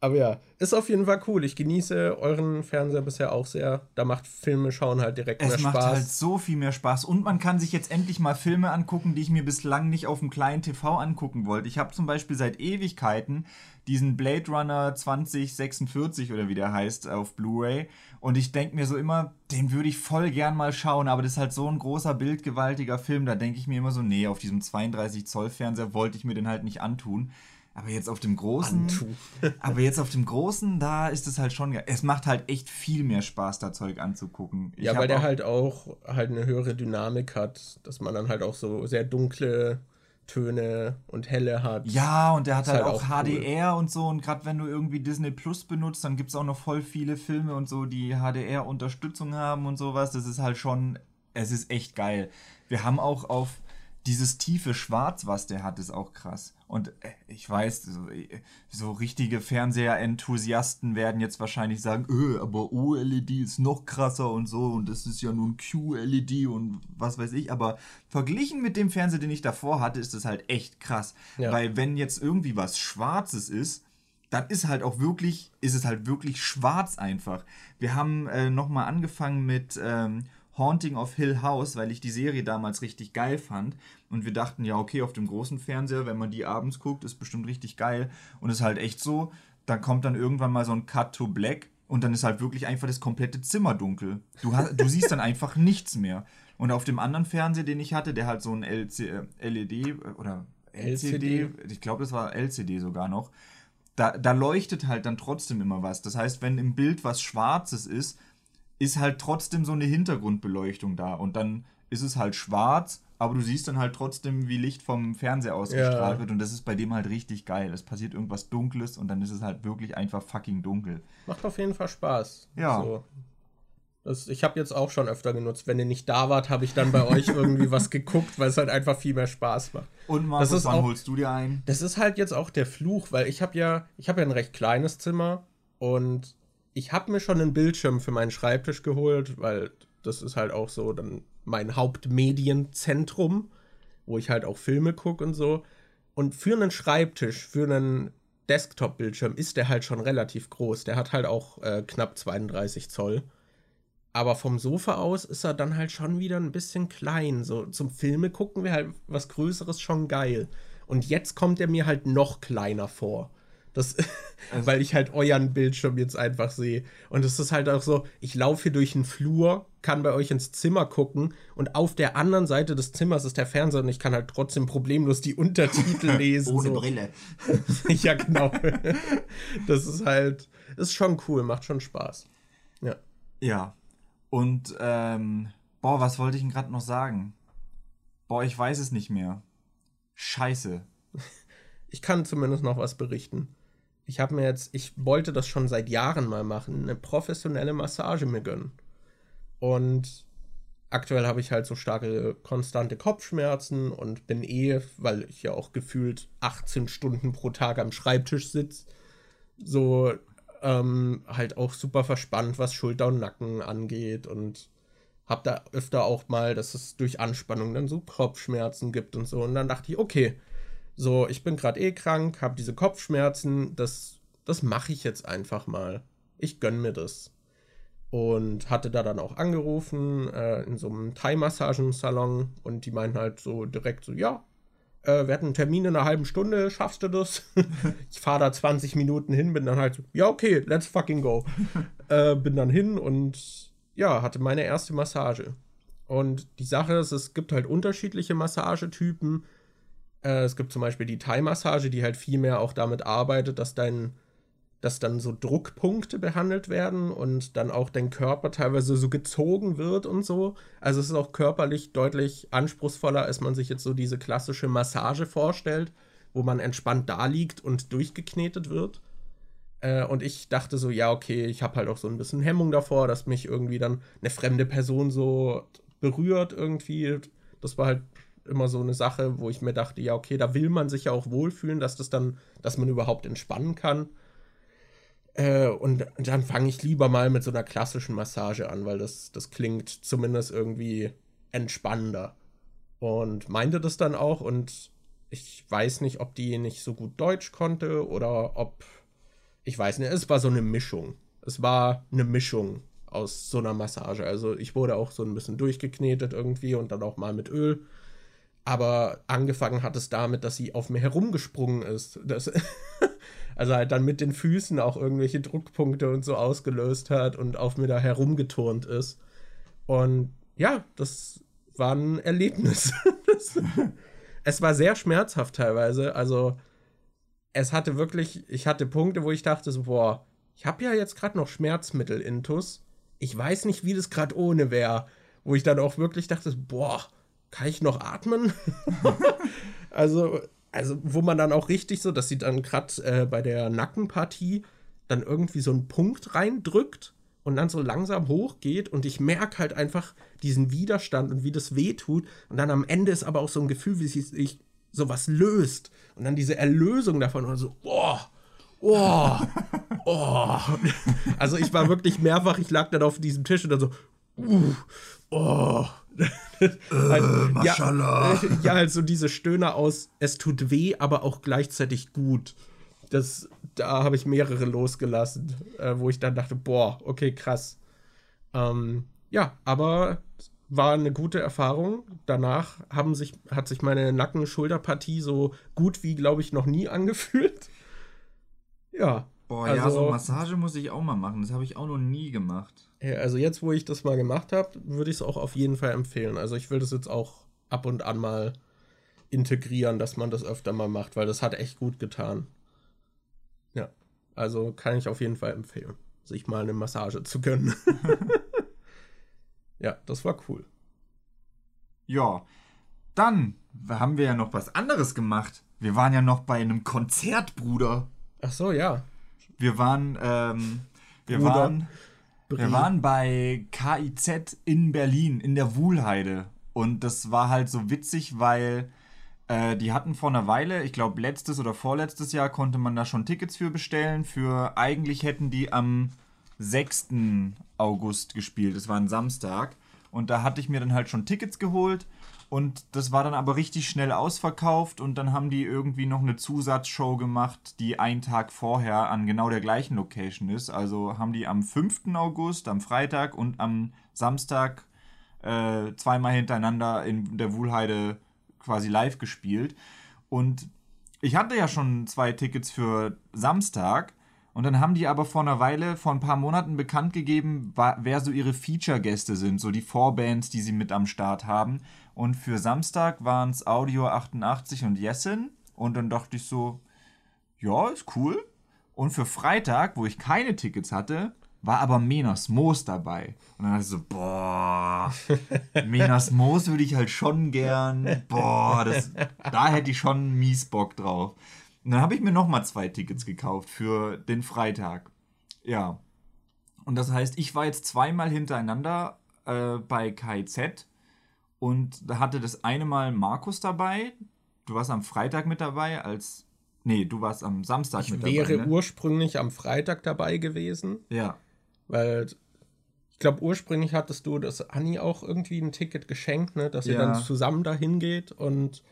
Aber ja, ist auf jeden Fall cool. Ich genieße euren Fernseher bisher auch sehr. Da macht Filme schauen halt direkt es mehr Spaß. Es macht halt so viel mehr Spaß. Und man kann sich jetzt endlich mal Filme angucken, die ich mir bislang nicht auf dem kleinen TV angucken wollte. Ich habe zum Beispiel seit Ewigkeiten diesen Blade Runner 2046 oder wie der heißt auf Blu-ray. Und ich denke mir so immer, den würde ich voll gern mal schauen, aber das ist halt so ein großer, bildgewaltiger Film. Da denke ich mir immer so, nee, auf diesem 32 Zoll Fernseher wollte ich mir den halt nicht antun. Aber jetzt auf dem großen, aber jetzt auf dem großen, da ist es halt schon, es macht halt echt viel mehr Spaß, da Zeug anzugucken. Ich ja, weil der halt auch halt eine höhere Dynamik hat, dass man dann halt auch so sehr dunkle Töne und helle hat. Ja, und der hat halt, halt, auch, auch HDR cool. und so. Und gerade wenn du irgendwie Disney Plus benutzt, dann gibt es auch noch voll viele Filme und so, die HDR-Unterstützung haben und sowas. Das ist halt schon, es ist echt geil. Wir haben auch auf dieses tiefe Schwarz, was der hat, ist auch krass. Und äh, ich weiß, so, äh, so richtige Fernseher-Enthusiasten werden jetzt wahrscheinlich sagen, öh, aber OLED ist noch krasser und so und das ist ja nur ein QLED und was weiß ich. Aber verglichen mit dem Fernseher, den ich davor hatte, ist das halt echt krass. Ja. Weil wenn jetzt irgendwie was Schwarzes ist, dann ist halt auch wirklich, ist es halt wirklich schwarz einfach. Wir haben äh, nochmal angefangen mit ähm, Haunting of Hill House, weil ich die Serie damals richtig geil fand. Und wir dachten, ja, okay, auf dem großen Fernseher, wenn man die abends guckt, ist bestimmt richtig geil. Und es ist halt echt so, dann kommt dann irgendwann mal so ein Cut to Black und dann ist halt wirklich einfach das komplette Zimmer dunkel. Du, hast, du siehst dann einfach nichts mehr. Und auf dem anderen Fernseher, den ich hatte, der halt so ein LC, äh, LED äh, oder LCD, LCD. ich glaube, das war LCD sogar noch, da, da leuchtet halt dann trotzdem immer was. Das heißt, wenn im Bild was Schwarzes ist, ist halt trotzdem so eine Hintergrundbeleuchtung da. Und dann ist es halt schwarz, aber du siehst dann halt trotzdem, wie Licht vom Fernseher ausgestrahlt ja. wird. Und das ist bei dem halt richtig geil. Es passiert irgendwas Dunkles und dann ist es halt wirklich einfach fucking dunkel. Macht auf jeden Fall Spaß. Ja. So. Das, ich habe jetzt auch schon öfter genutzt. Wenn ihr nicht da wart, habe ich dann bei euch irgendwie was geguckt, weil es halt einfach viel mehr Spaß macht. Und Markus, das ist wann auch, holst du dir ein? Das ist halt jetzt auch der Fluch, weil ich habe ja, ich habe ja ein recht kleines Zimmer und ich habe mir schon einen Bildschirm für meinen Schreibtisch geholt, weil das ist halt auch so dann mein Hauptmedienzentrum, wo ich halt auch Filme gucke und so. Und für einen Schreibtisch, für einen Desktop-Bildschirm ist der halt schon relativ groß. Der hat halt auch äh, knapp 32 Zoll. Aber vom Sofa aus ist er dann halt schon wieder ein bisschen klein. So zum Filme gucken wir halt was Größeres schon geil. Und jetzt kommt er mir halt noch kleiner vor. Das, also, weil ich halt euren Bildschirm jetzt einfach sehe. Und es ist halt auch so, ich laufe hier durch den Flur, kann bei euch ins Zimmer gucken und auf der anderen Seite des Zimmers ist der Fernseher und ich kann halt trotzdem problemlos die Untertitel lesen. Ohne so. Brille. ja, genau. das ist halt, ist schon cool, macht schon Spaß. Ja. Ja, und, ähm, boah, was wollte ich denn gerade noch sagen? Boah, ich weiß es nicht mehr. Scheiße. Ich kann zumindest noch was berichten. Ich habe mir jetzt, ich wollte das schon seit Jahren mal machen, eine professionelle Massage mir gönnen. Und aktuell habe ich halt so starke, konstante Kopfschmerzen und bin eh, weil ich ja auch gefühlt 18 Stunden pro Tag am Schreibtisch sitze, so ähm, halt auch super verspannt, was Schulter und Nacken angeht und hab da öfter auch mal, dass es durch Anspannung dann so Kopfschmerzen gibt und so. Und dann dachte ich, okay, so, ich bin gerade eh krank, habe diese Kopfschmerzen, das, das mache ich jetzt einfach mal. Ich gönn mir das. Und hatte da dann auch angerufen äh, in so einem Thai-Massagen-Salon und die meinten halt so direkt so, ja, äh, wir hatten einen Termin in einer halben Stunde, schaffst du das? ich fahre da 20 Minuten hin, bin dann halt so, ja, okay, let's fucking go. äh, bin dann hin und ja, hatte meine erste Massage. Und die Sache ist, es gibt halt unterschiedliche Massagetypen. Äh, es gibt zum Beispiel die Thai-Massage, die halt viel mehr auch damit arbeitet, dass dein dass dann so Druckpunkte behandelt werden und dann auch dein Körper teilweise so gezogen wird und so. Also es ist auch körperlich deutlich anspruchsvoller, als man sich jetzt so diese klassische Massage vorstellt, wo man entspannt da liegt und durchgeknetet wird. Äh, und ich dachte so, ja, okay, ich habe halt auch so ein bisschen Hemmung davor, dass mich irgendwie dann eine fremde Person so berührt irgendwie. Das war halt immer so eine Sache, wo ich mir dachte, ja, okay, da will man sich ja auch wohlfühlen, dass das dann, dass man überhaupt entspannen kann. Äh, und dann fange ich lieber mal mit so einer klassischen Massage an, weil das, das klingt zumindest irgendwie entspannender. Und meinte das dann auch und ich weiß nicht, ob die nicht so gut Deutsch konnte oder ob. Ich weiß nicht, es war so eine Mischung. Es war eine Mischung aus so einer Massage. Also ich wurde auch so ein bisschen durchgeknetet irgendwie und dann auch mal mit Öl. Aber angefangen hat es damit, dass sie auf mir herumgesprungen ist. Das Also halt dann mit den Füßen auch irgendwelche Druckpunkte und so ausgelöst hat und auf mir da herumgeturnt ist. Und ja, das war ein Erlebnis. es war sehr schmerzhaft teilweise. Also es hatte wirklich, ich hatte Punkte, wo ich dachte so, boah, ich habe ja jetzt gerade noch Schmerzmittel intus. Ich weiß nicht, wie das gerade ohne wäre. Wo ich dann auch wirklich dachte, boah, kann ich noch atmen? also also wo man dann auch richtig so, dass sie dann gerade äh, bei der Nackenpartie dann irgendwie so einen Punkt reindrückt und dann so langsam hochgeht und ich merke halt einfach diesen Widerstand und wie das weh tut und dann am Ende ist aber auch so ein Gefühl, wie sich sowas löst und dann diese Erlösung davon und so, boah, oh, oh. Also ich war wirklich mehrfach, ich lag dann auf diesem Tisch und dann so, uh, oh äh, ja, ja, halt so diese Stöhner aus, es tut weh, aber auch gleichzeitig gut. Das, da habe ich mehrere losgelassen, äh, wo ich dann dachte, boah, okay, krass. Ähm, ja, aber war eine gute Erfahrung. Danach haben sich, hat sich meine Nacken-Schulterpartie so gut wie, glaube ich, noch nie angefühlt. Ja. Boah, also, ja, so Massage muss ich auch mal machen. Das habe ich auch noch nie gemacht. Ja, also jetzt, wo ich das mal gemacht habe, würde ich es auch auf jeden Fall empfehlen. Also ich will das jetzt auch ab und an mal integrieren, dass man das öfter mal macht, weil das hat echt gut getan. Ja, also kann ich auf jeden Fall empfehlen, sich mal eine Massage zu gönnen. ja, das war cool. Ja, dann haben wir ja noch was anderes gemacht. Wir waren ja noch bei einem Konzert, Bruder. Ach so, ja. Wir waren, ähm, wir Bruder. waren, wir waren bei KIZ in Berlin, in der Wuhlheide. Und das war halt so witzig, weil äh, die hatten vor einer Weile, ich glaube letztes oder vorletztes Jahr, konnte man da schon Tickets für bestellen. Für eigentlich hätten die am 6. August gespielt. Es war ein Samstag. Und da hatte ich mir dann halt schon Tickets geholt. Und das war dann aber richtig schnell ausverkauft und dann haben die irgendwie noch eine Zusatzshow gemacht, die einen Tag vorher an genau der gleichen Location ist. Also haben die am 5. August, am Freitag und am Samstag äh, zweimal hintereinander in der Wuhlheide quasi live gespielt. Und ich hatte ja schon zwei Tickets für Samstag. Und dann haben die aber vor einer Weile, vor ein paar Monaten bekannt gegeben, wer so ihre Feature-Gäste sind, so die Vorbands, die sie mit am Start haben. Und für Samstag waren es Audio 88 und Jessen. Und dann dachte ich so, ja, ist cool. Und für Freitag, wo ich keine Tickets hatte, war aber Menas Moos dabei. Und dann dachte ich so, boah, Menas Moos würde ich halt schon gern. Boah, das, da hätte ich schon mies Bock drauf. Und dann habe ich mir nochmal zwei Tickets gekauft für den Freitag. Ja. Und das heißt, ich war jetzt zweimal hintereinander äh, bei KIZ und da hatte das eine Mal Markus dabei. Du warst am Freitag mit dabei als. Nee, du warst am Samstag ich mit dabei. Ich wäre ne? ursprünglich am Freitag dabei gewesen. Ja. Weil ich glaube, ursprünglich hattest du das Anni auch irgendwie ein Ticket geschenkt, ne? dass ihr ja. dann zusammen dahin geht und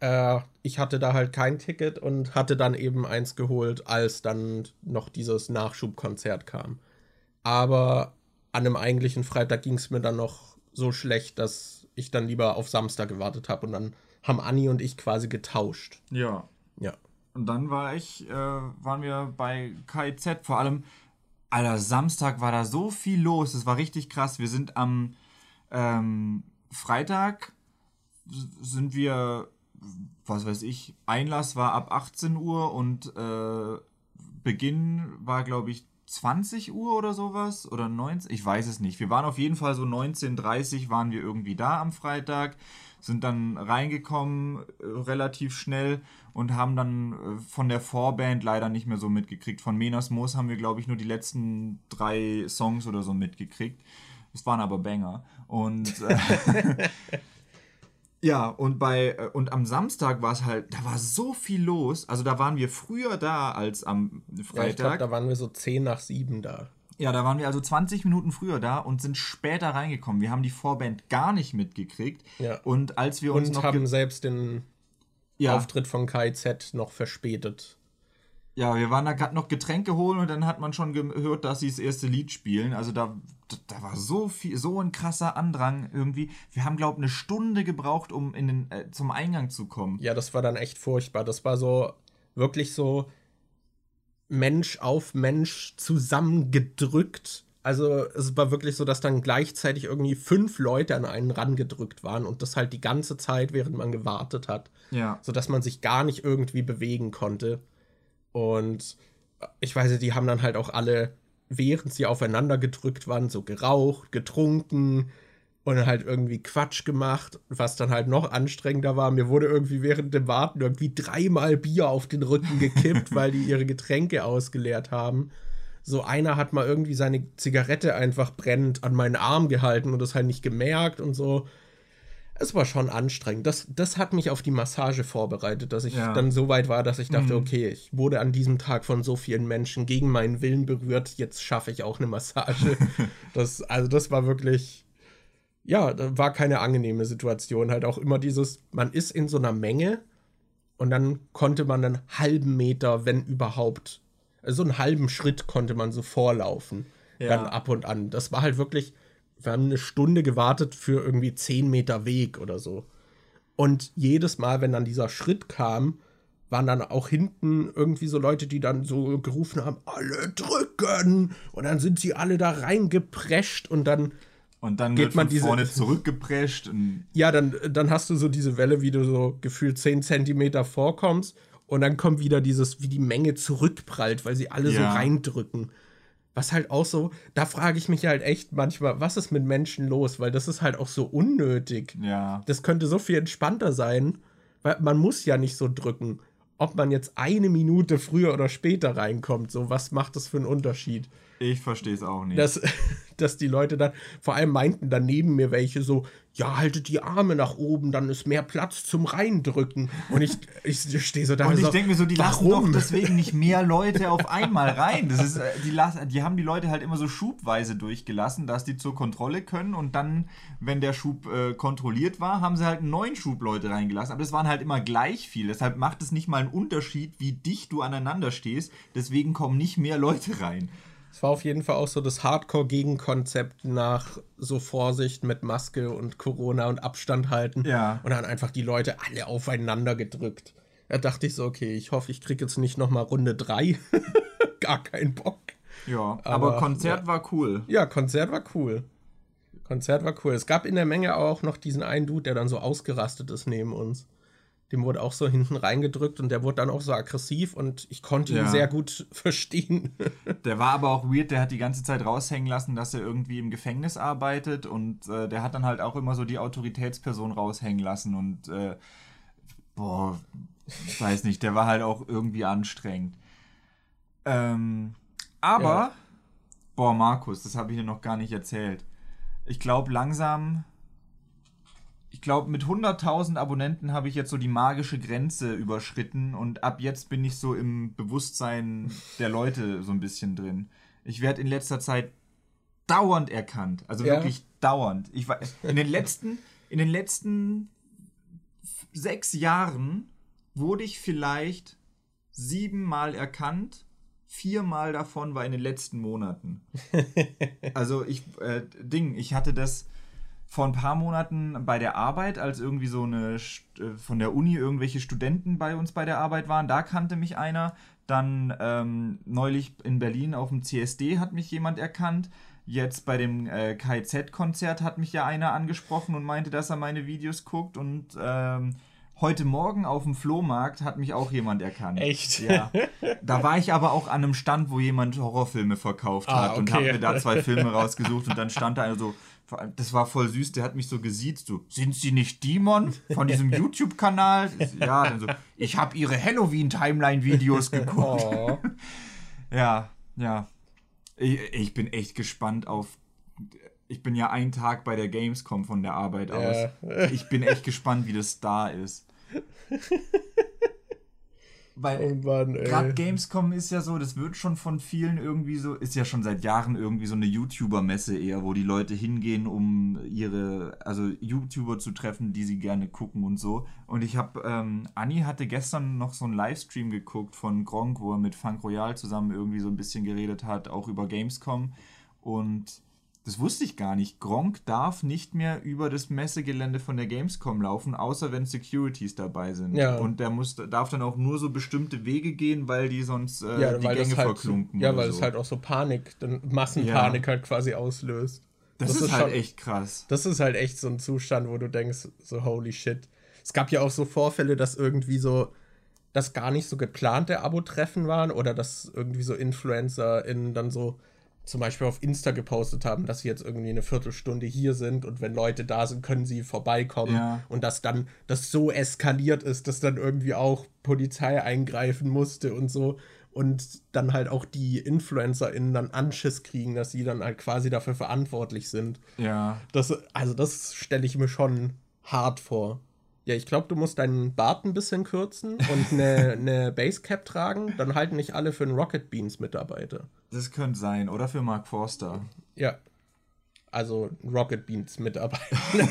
äh, ich hatte da halt kein Ticket und hatte dann eben eins geholt, als dann noch dieses Nachschubkonzert kam. Aber an einem eigentlichen Freitag ging es mir dann noch so schlecht, dass ich dann lieber auf Samstag gewartet habe und dann haben Anni und ich quasi getauscht. Ja. Ja. Und dann war ich, äh, waren wir bei KIZ, vor allem, Alter, Samstag war da so viel los, es war richtig krass. Wir sind am ähm, Freitag, sind wir, was weiß ich, Einlass war ab 18 Uhr und äh, Beginn war, glaube ich, 20 Uhr oder sowas oder 19, ich weiß es nicht. Wir waren auf jeden Fall so 19.30 waren wir irgendwie da am Freitag, sind dann reingekommen äh, relativ schnell und haben dann äh, von der Vorband leider nicht mehr so mitgekriegt. Von Menas Moos haben wir, glaube ich, nur die letzten drei Songs oder so mitgekriegt. Es waren aber Banger. Und äh, Ja, und bei äh, und am Samstag war es halt, da war so viel los. Also da waren wir früher da als am Freitag. Ja, ich glaube, da waren wir so 10 nach 7 da. Ja, da waren wir also 20 Minuten früher da und sind später reingekommen. Wir haben die Vorband gar nicht mitgekriegt. Ja. Und als wir uns und haben selbst den ja. Auftritt von KIZ noch verspätet. Ja, wir waren da gerade noch Getränke holen und dann hat man schon gehört, dass sie das erste Lied spielen. Also da, da war so viel, so ein krasser Andrang irgendwie. Wir haben, glaube ich, eine Stunde gebraucht, um in den, äh, zum Eingang zu kommen. Ja, das war dann echt furchtbar. Das war so wirklich so Mensch auf Mensch zusammengedrückt. Also es war wirklich so, dass dann gleichzeitig irgendwie fünf Leute an einen rangedrückt waren und das halt die ganze Zeit, während man gewartet hat. Ja. Sodass man sich gar nicht irgendwie bewegen konnte. Und ich weiß nicht, die haben dann halt auch alle, während sie aufeinander gedrückt waren, so geraucht, getrunken und halt irgendwie Quatsch gemacht, was dann halt noch anstrengender war. Mir wurde irgendwie während dem Warten irgendwie dreimal Bier auf den Rücken gekippt, weil die ihre Getränke ausgeleert haben. So einer hat mal irgendwie seine Zigarette einfach brennend an meinen Arm gehalten und das halt nicht gemerkt und so es war schon anstrengend. Das, das hat mich auf die Massage vorbereitet, dass ich ja. dann so weit war, dass ich dachte, mhm. okay, ich wurde an diesem Tag von so vielen Menschen gegen meinen Willen berührt, jetzt schaffe ich auch eine Massage. das, also das war wirklich, ja, war keine angenehme Situation. Halt auch immer dieses, man ist in so einer Menge und dann konnte man einen halben Meter, wenn überhaupt, also einen halben Schritt konnte man so vorlaufen. Ja. Dann ab und an. Das war halt wirklich wir haben eine Stunde gewartet für irgendwie 10 Meter Weg oder so. Und jedes Mal, wenn dann dieser Schritt kam, waren dann auch hinten irgendwie so Leute, die dann so gerufen haben, alle drücken. Und dann sind sie alle da reingeprescht und dann Und dann Geht wird man diese- vorne zurückgeprescht. Ja, dann, dann hast du so diese Welle, wie du so gefühlt 10 Zentimeter vorkommst und dann kommt wieder dieses, wie die Menge zurückprallt, weil sie alle so Ja. reindrücken. Was halt auch so, da frage ich mich halt echt manchmal, was ist mit Menschen los? Weil das ist halt auch so unnötig. ja, Das könnte so viel entspannter sein, weil man muss ja nicht so drücken. Ob man jetzt eine Minute früher oder später reinkommt, so was macht das für einen Unterschied? Ich verstehe es auch nicht. dass, dass die Leute dann, vor allem meinten dann neben mir welche so, ja, haltet die Arme nach oben, dann ist mehr Platz zum Reindrücken. Und ich, ich stehe so da und ich so, denke mir so, die lassen warum? doch deswegen nicht mehr Leute auf einmal rein. Das ist, äh, die, lassen, die haben die Leute halt immer so schubweise durchgelassen, dass die zur Kontrolle können und dann, wenn der Schub äh, kontrolliert war, haben sie halt einen neuen Schub Leute reingelassen. Aber das waren halt immer gleich viel. Deshalb macht es nicht mal einen Unterschied, wie dicht du aneinander stehst. Deswegen kommen nicht mehr Leute rein. Es war auf jeden Fall auch so das Hardcore-Gegenkonzept nach so Vorsicht mit Maske und Corona und Abstand halten. Ja. Und dann einfach die Leute alle aufeinander gedrückt. Da dachte ich so, okay, ich hoffe, ich kriege jetzt nicht nochmal Runde 3. Gar keinen Bock. Ja, aber, Aber, Konzert war cool. Ja, Konzert war cool. Konzert war cool. Es gab in der Menge auch noch diesen einen Dude, der dann so ausgerastet ist neben uns. Dem wurde auch so hinten reingedrückt und der wurde dann auch so aggressiv und ich konnte ihn Ja. sehr gut verstehen. Der war aber auch weird, der hat die ganze Zeit raushängen lassen, dass er irgendwie im Gefängnis arbeitet und äh, der hat dann halt auch immer so die Autoritätsperson raushängen lassen und äh, boah, ich weiß nicht, der war halt auch irgendwie anstrengend. Ähm, aber, Ja. boah, Markus, das habe ich dir noch gar nicht erzählt. Ich glaube langsam, ich glaube mit 100.000 Abonnenten habe ich jetzt so die magische Grenze überschritten und ab jetzt bin ich so im Bewusstsein der Leute so ein bisschen drin. Ich werde in letzter Zeit dauernd erkannt, also Ja. wirklich dauernd. Ich war in den letzten in den letzten sechs Jahren wurde ich vielleicht siebenmal erkannt. Viermal davon war in den letzten Monaten. Also ich, äh, Ding, ich hatte das vor ein paar Monaten bei der Arbeit, als irgendwie so eine äh, von der Uni irgendwelche Studenten bei uns bei der Arbeit waren, da kannte mich einer. Dann ähm, neulich in Berlin auf dem CSD hat mich jemand erkannt. Jetzt bei dem äh, KZ-Konzert hat mich ja einer angesprochen und meinte, dass er meine Videos guckt. Und ähm, heute Morgen auf dem Flohmarkt hat mich auch jemand erkannt. Echt? Ja. Da war ich aber auch an einem Stand, wo jemand Horrorfilme verkauft Ah, hat und okay. habe mir da zwei Filme rausgesucht und dann stand da einer so, vor allem, das war voll süß, der hat mich so gesiezt, so, sind Sie nicht Demon von diesem YouTube-Kanal? Ja, dann so, ich habe Ihre Halloween-Timeline-Videos geguckt. Oh. Ja, ja. Ich, ich bin echt gespannt auf. Ich bin ja einen Tag bei der Gamescom von der Arbeit aus. Ja. Ich bin echt gespannt, wie das da ist. Weil Irgendwann, ey. gerade Gamescom ist ja so, das wird schon von vielen irgendwie so, ist ja schon seit Jahren irgendwie so eine YouTuber-Messe eher, wo die Leute hingehen, um ihre, also YouTuber zu treffen, die sie gerne gucken und so. Und ich habe, ähm, Anni hatte gestern noch so einen Livestream geguckt von Gronk, wo er mit Funk Royal zusammen irgendwie so ein bisschen geredet hat, auch über Gamescom. Und das wusste ich gar nicht. Gronk darf nicht mehr über das Messegelände von der Gamescom laufen, außer wenn Securities dabei sind. Ja. Und der muss, darf dann auch nur so bestimmte Wege gehen, weil die sonst äh, ja, die Gänge das halt, verklumpen. Ja, weil so. es halt auch so Panik, dann Massenpanik halt quasi auslöst. Das, ist, halt schon- echt krass. Das ist halt echt so ein Zustand, wo du denkst, so holy shit. Es gab ja auch so Vorfälle, dass irgendwie so, dass gar nicht so geplante Abo-Treffen waren oder dass irgendwie so InfluencerInnen dann so zum Beispiel auf Insta gepostet haben, dass sie jetzt irgendwie eine Viertelstunde hier sind und wenn Leute da sind, können sie vorbeikommen Ja. und dass dann das so eskaliert ist, dass dann irgendwie auch Polizei eingreifen musste und so und dann halt auch die InfluencerInnen dann Anschiss kriegen, dass sie dann halt quasi dafür verantwortlich sind. Ja. Das, also das stelle ich mir schon hart vor. Ja, ich glaube, du musst deinen Bart ein bisschen kürzen und eine, eine Basecap tragen. Dann halten nicht alle für einen Rocket Beans Mitarbeiter. Das könnte sein. Oder für Mark Forster. Ja. Also Rocket Beans Mitarbeiter.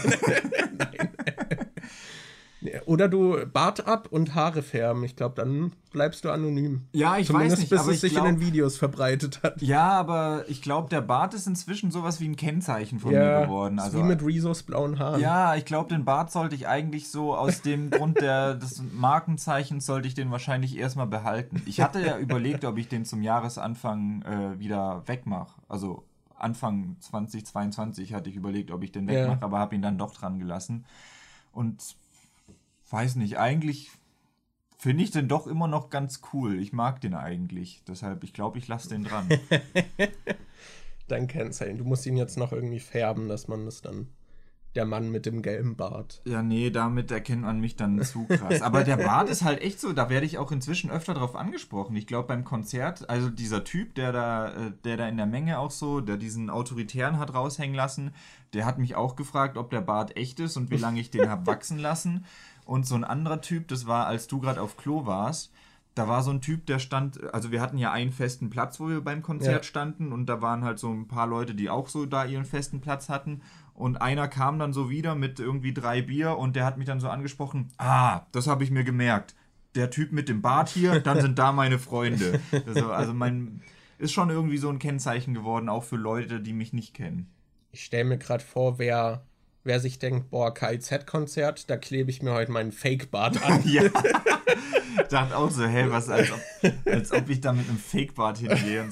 Oder du Bart ab und Haare färben. Ich glaube, dann bleibst du anonym. Ja, ich Zumindest weiß nicht, bis aber es ich sich glaub, in den Videos verbreitet hat. Ja, aber ich glaube, der Bart ist inzwischen sowas wie ein Kennzeichen von mir geworden. Also wie mit Rezos blauen Haaren. Ja, ich glaube, den Bart sollte ich eigentlich so aus dem Grund der, des Markenzeichens sollte ich den wahrscheinlich erstmal behalten. Ich hatte ja überlegt, ob ich den zum Jahresanfang äh, wieder wegmache. Also Anfang 2022 hatte ich überlegt, ob ich den Ja. wegmache, aber habe ihn dann doch dran gelassen. Und weiß nicht, eigentlich finde ich den doch immer noch ganz cool. Ich mag den eigentlich. Deshalb, ich glaube, ich lasse den dran. Dein Kennzeichen. Du musst ihn jetzt noch irgendwie färben, dass man das dann. Der Mann mit dem gelben Bart. Ja, nee, damit erkennt man mich dann zu krass. Aber der Bart ist halt echt so, da werde ich auch inzwischen öfter drauf angesprochen. Ich glaube beim Konzert, also dieser Typ, der da, äh, der da in der Menge auch so, der diesen Autoritären hat raushängen lassen, der hat mich auch gefragt, ob der Bart echt ist und wie lange ich den hab wachsen lassen. Und so ein anderer Typ, das war, als du gerade auf Klo warst, da war so ein Typ, der stand, also wir hatten ja einen festen Platz, wo wir beim Konzert Ja. standen und da waren halt so ein paar Leute, die auch so da ihren festen Platz hatten und einer kam dann so wieder mit irgendwie drei Bier und der hat mich dann so angesprochen, ah, das habe ich mir gemerkt. Der Typ mit dem Bart hier, dann sind da meine Freunde. Also, also mein ist schon irgendwie so ein Kennzeichen geworden, auch für Leute, die mich nicht kennen. Ich stelle mir gerade vor, wer, wer sich denkt, boah, KIZ-Konzert, da klebe ich mir heute meinen Fake-Bart an. Ja. Dachte auch so, hey, was, als ob, als ob ich da mit einem Fake-Bart hingehe.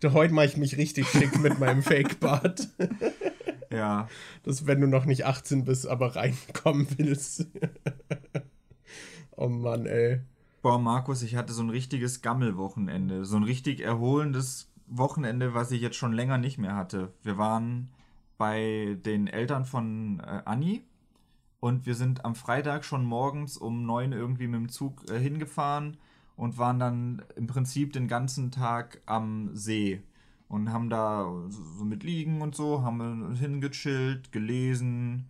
So. Heute mache ich mich richtig schick mit meinem Fake-Bart. Ja. Das, wenn du noch nicht 18 bist, aber reinkommen willst. oh Mann, ey. Boah, Markus, ich hatte so ein richtiges Gammelwochenende. So ein richtig erholendes Wochenende, was ich jetzt schon länger nicht mehr hatte. Wir waren bei den Eltern von äh, Anni und wir sind am Freitag schon morgens um neun irgendwie mit dem Zug äh, hingefahren und waren dann im Prinzip den ganzen Tag am See und haben da so mit liegen und so, haben hingechillt, gelesen,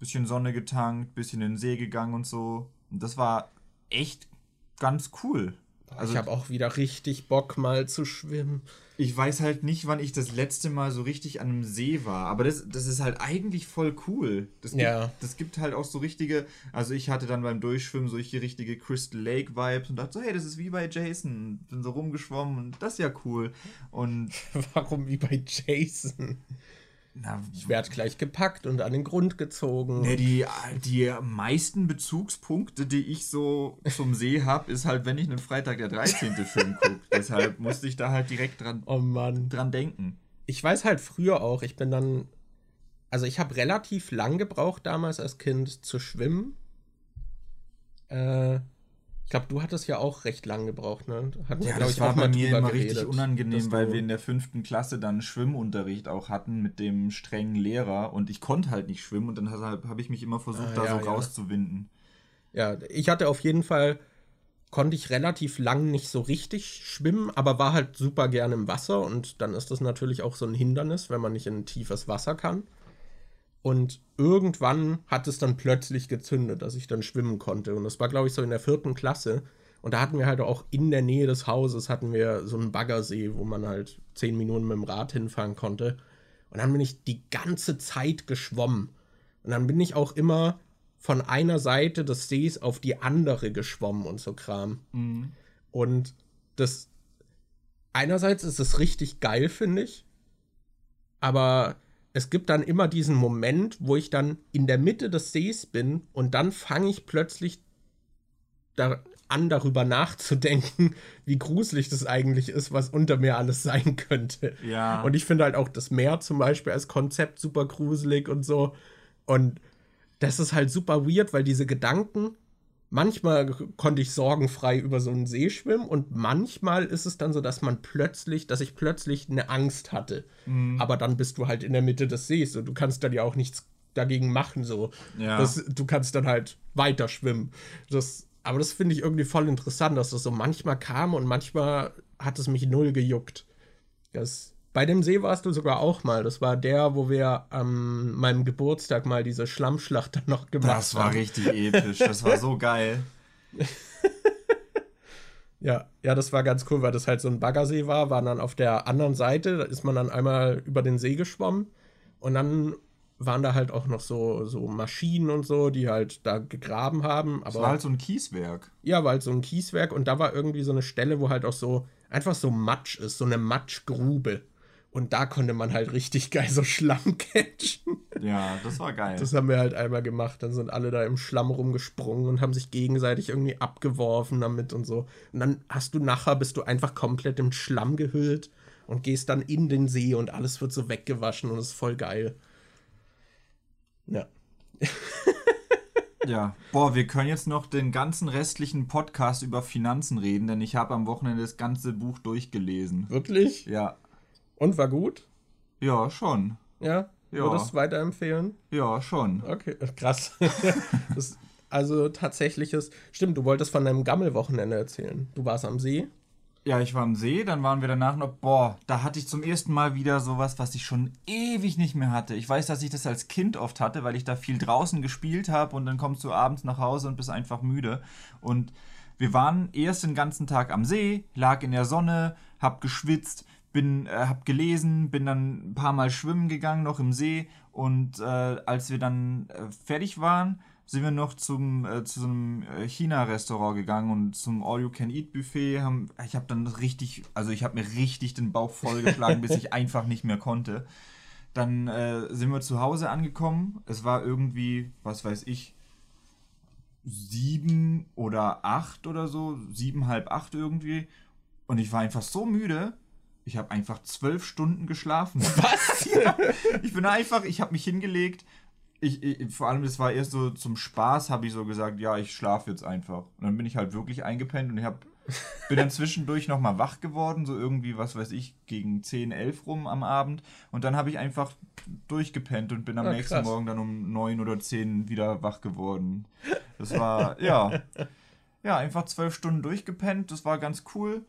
bisschen Sonne getankt, bisschen in den See gegangen und so. Und das war echt ganz cool. Also ich habe auch wieder richtig Bock, mal zu schwimmen. ich weiß halt nicht, wann ich das letzte Mal so richtig an einem See war, aber das, das ist halt eigentlich voll cool. Das gibt, Ja. das gibt halt auch so richtige, also ich hatte dann beim Durchschwimmen solche richtige Crystal Lake Vibes und dachte so, hey, das ist wie bei Jason. Bin so rumgeschwommen und das ist ja cool. Und Warum wie bei Jason? Na, Ich werde gleich gepackt und an den Grund gezogen. Ne, die, die meisten Bezugspunkte, die ich so zum See habe, ist halt, wenn ich einen Freitag der 13. Film gucke. Deshalb musste ich da halt direkt dran, Oh dran denken. Ich weiß halt früher auch, ich bin dann. Also ich habe relativ lang gebraucht damals als Kind zu schwimmen. Äh, ich glaube, du hattest ja auch recht lang gebraucht, ne? Hatten Ja, das war bei mir immer richtig geredet, unangenehm, dass weil wir in der fünften Klasse dann Schwimmunterricht auch hatten mit dem strengen Lehrer und ich konnte halt nicht schwimmen und dann deshalb habe ich mich immer versucht, Ah, da ja, so ja. rauszuwinden. Ja, ich hatte auf jeden Fall, konnte ich relativ lang nicht so richtig schwimmen, aber war halt super gerne im Wasser und dann ist das natürlich auch so ein Hindernis, wenn man nicht in tiefes Wasser kann. Und irgendwann hat es dann plötzlich gezündet, dass ich dann schwimmen konnte. Und das war, glaube ich, so in der vierten Klasse. Und da hatten wir halt auch in der Nähe des Hauses hatten wir so einen Baggersee, wo man halt zehn Minuten mit dem Rad hinfahren konnte. Und dann bin ich die ganze Zeit geschwommen. Und dann bin ich auch immer von einer Seite des Sees auf die andere geschwommen und so Kram. Und das einerseits ist es richtig geil, finde ich. Aber es gibt dann immer diesen Moment, wo ich dann in der Mitte des Sees bin und dann fange ich plötzlich da an, darüber nachzudenken, wie gruselig das eigentlich ist, was unter mir alles sein könnte. Ja. Und ich finde halt auch das Meer zum Beispiel als Konzept super gruselig und so. Und das ist halt super weird, weil diese Gedanken, manchmal konnte ich sorgenfrei über so einen See schwimmen und manchmal ist es dann so, dass man plötzlich, dass ich plötzlich eine Angst hatte. Aber dann bist du halt in der Mitte des Sees und du kannst dann ja auch nichts dagegen machen, so. Ja. Das, du kannst dann halt weiter schwimmen. Das, aber das finde ich irgendwie voll interessant, dass das so manchmal kam und manchmal hat es mich null gejuckt. Das, bei dem See warst du sogar auch mal. Das war der, wo wir an meinem Geburtstag mal diese Schlammschlacht dann noch gemacht Das war haben. richtig episch. Das war so geil. Ja, ja, das war ganz cool, weil das halt so ein Baggersee war, war dann auf der anderen Seite, da ist man dann einmal über den See geschwommen und dann waren da halt auch noch so, so Maschinen und so, die halt da gegraben haben. Aber Es war halt so ein Kieswerk. ja, war halt so ein Kieswerk und da war irgendwie so eine Stelle, wo halt auch so einfach so Matsch ist, so eine Matschgrube. Und da konnte man halt richtig geil so Schlamm catchen. Ja, das war geil. Das haben wir halt einmal gemacht. Dann sind alle da im Schlamm rumgesprungen und haben sich gegenseitig irgendwie abgeworfen damit und so. Und dann hast du nachher, bist du einfach komplett im Schlamm gehüllt und gehst dann in den See und alles wird so weggewaschen und ist voll geil. Ja. Ja, boah, wir können jetzt noch den ganzen restlichen Podcast über Finanzen reden, denn ich habe am Wochenende das ganze Buch durchgelesen. Wirklich? Ja, Und war gut? ja, schon. Ja? Ja. Würdest du weiterempfehlen? Ja, schon. Okay, krass. das, also tatsächliches. Stimmt, du wolltest von deinem Gammelwochenende erzählen. Du warst am See. Ja, ich war am See, dann waren wir danach noch, boah, da hatte ich zum ersten Mal wieder sowas, was ich schon ewig nicht mehr hatte. Ich weiß, dass ich das als Kind oft hatte, weil ich da viel draußen gespielt habe und dann kommst du abends nach Hause und bist einfach müde. Und wir waren erst den ganzen Tag am See, lag in der Sonne, hab geschwitzt, bin, äh, hab gelesen, bin dann ein paar Mal schwimmen gegangen noch im See und äh, als wir dann äh, fertig waren, sind wir noch zum, äh, zu so einem äh, China-Restaurant gegangen und zum All-You-Can-Eat-Buffet. Haben, ich habe dann richtig, also ich habe mir richtig den Bauch vollgeschlagen, bis ich einfach nicht mehr konnte. Dann äh, sind wir zu Hause angekommen. Es war irgendwie, was weiß ich, sieben oder acht oder so, sieben, halb acht irgendwie. Und ich war einfach so müde. Ich habe einfach zwölf Stunden geschlafen. Was? ja, ich bin einfach, ich habe mich hingelegt. Ich, ich, vor allem, das war erst so zum Spaß, habe ich so gesagt, ja, ich schlafe jetzt einfach. Und dann bin ich halt wirklich eingepennt und ich hab, bin dann zwischendurch nochmal wach geworden, so irgendwie, was weiß ich, gegen 10, 11 rum am Abend. Und dann habe ich einfach durchgepennt und bin am Ah, nächsten krass. Morgen dann um 9 oder 10 wieder wach geworden. Das war, ja. Ja, einfach zwölf Stunden durchgepennt, das war ganz cool.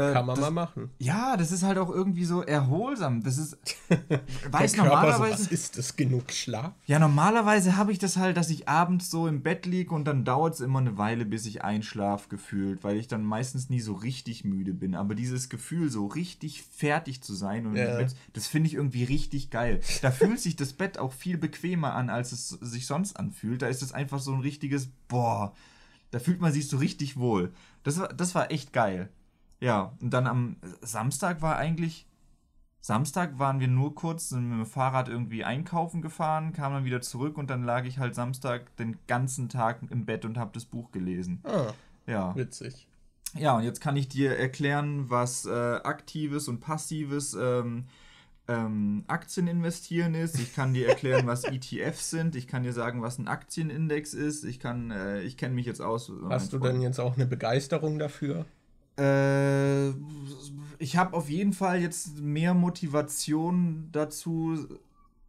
Äh, Kann man das, mal machen. ja, das ist halt auch irgendwie so erholsam. Das ist. weiß Körper so, normalerweise. was ist das genug Schlaf? Ja, normalerweise habe ich das halt, dass ich abends so im Bett liege und dann dauert es immer eine Weile, bis ich einschlaf gefühlt, weil ich dann meistens nie so richtig müde bin. Aber dieses Gefühl, so richtig fertig zu sein, und Ja. Bett, das finde ich irgendwie richtig geil. Da fühlt sich das Bett auch viel bequemer an, als es sich sonst anfühlt. Da ist es einfach so ein richtiges, boah, da fühlt man sich so richtig wohl. Das war, das war echt geil. Ja, und dann am Samstag war eigentlich Samstag waren wir nur kurz mit dem Fahrrad irgendwie einkaufen gefahren, kamen dann wieder zurück und dann lag ich halt Samstag den ganzen Tag im Bett und habe das Buch gelesen. Ah, Ja. witzig. Ja, und jetzt kann ich dir erklären, was äh, aktives und passives ähm, ähm, Aktien investieren ist. Ich kann dir erklären, was ETFs sind. Ich kann dir sagen, was ein Aktienindex ist. Ich kann, äh, ich kenne mich jetzt aus. Hast du denn jetzt auch eine Begeisterung dafür? Äh, ich habe auf jeden Fall jetzt mehr Motivation dazu.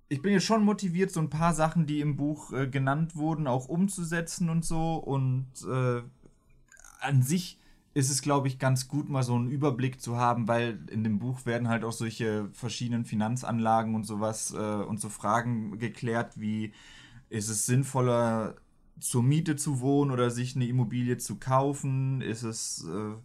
Ich bin jetzt schon motiviert, so ein paar Sachen, die im Buch äh, genannt wurden, auch umzusetzen und so. Und äh, an sich ist es, glaube ich, ganz gut, mal so einen Überblick zu haben, weil in dem Buch werden halt auch solche verschiedenen Finanzanlagen und sowas äh, und so Fragen geklärt, wie ist es sinnvoller, zur Miete zu wohnen oder sich eine Immobilie zu kaufen? Ist es äh,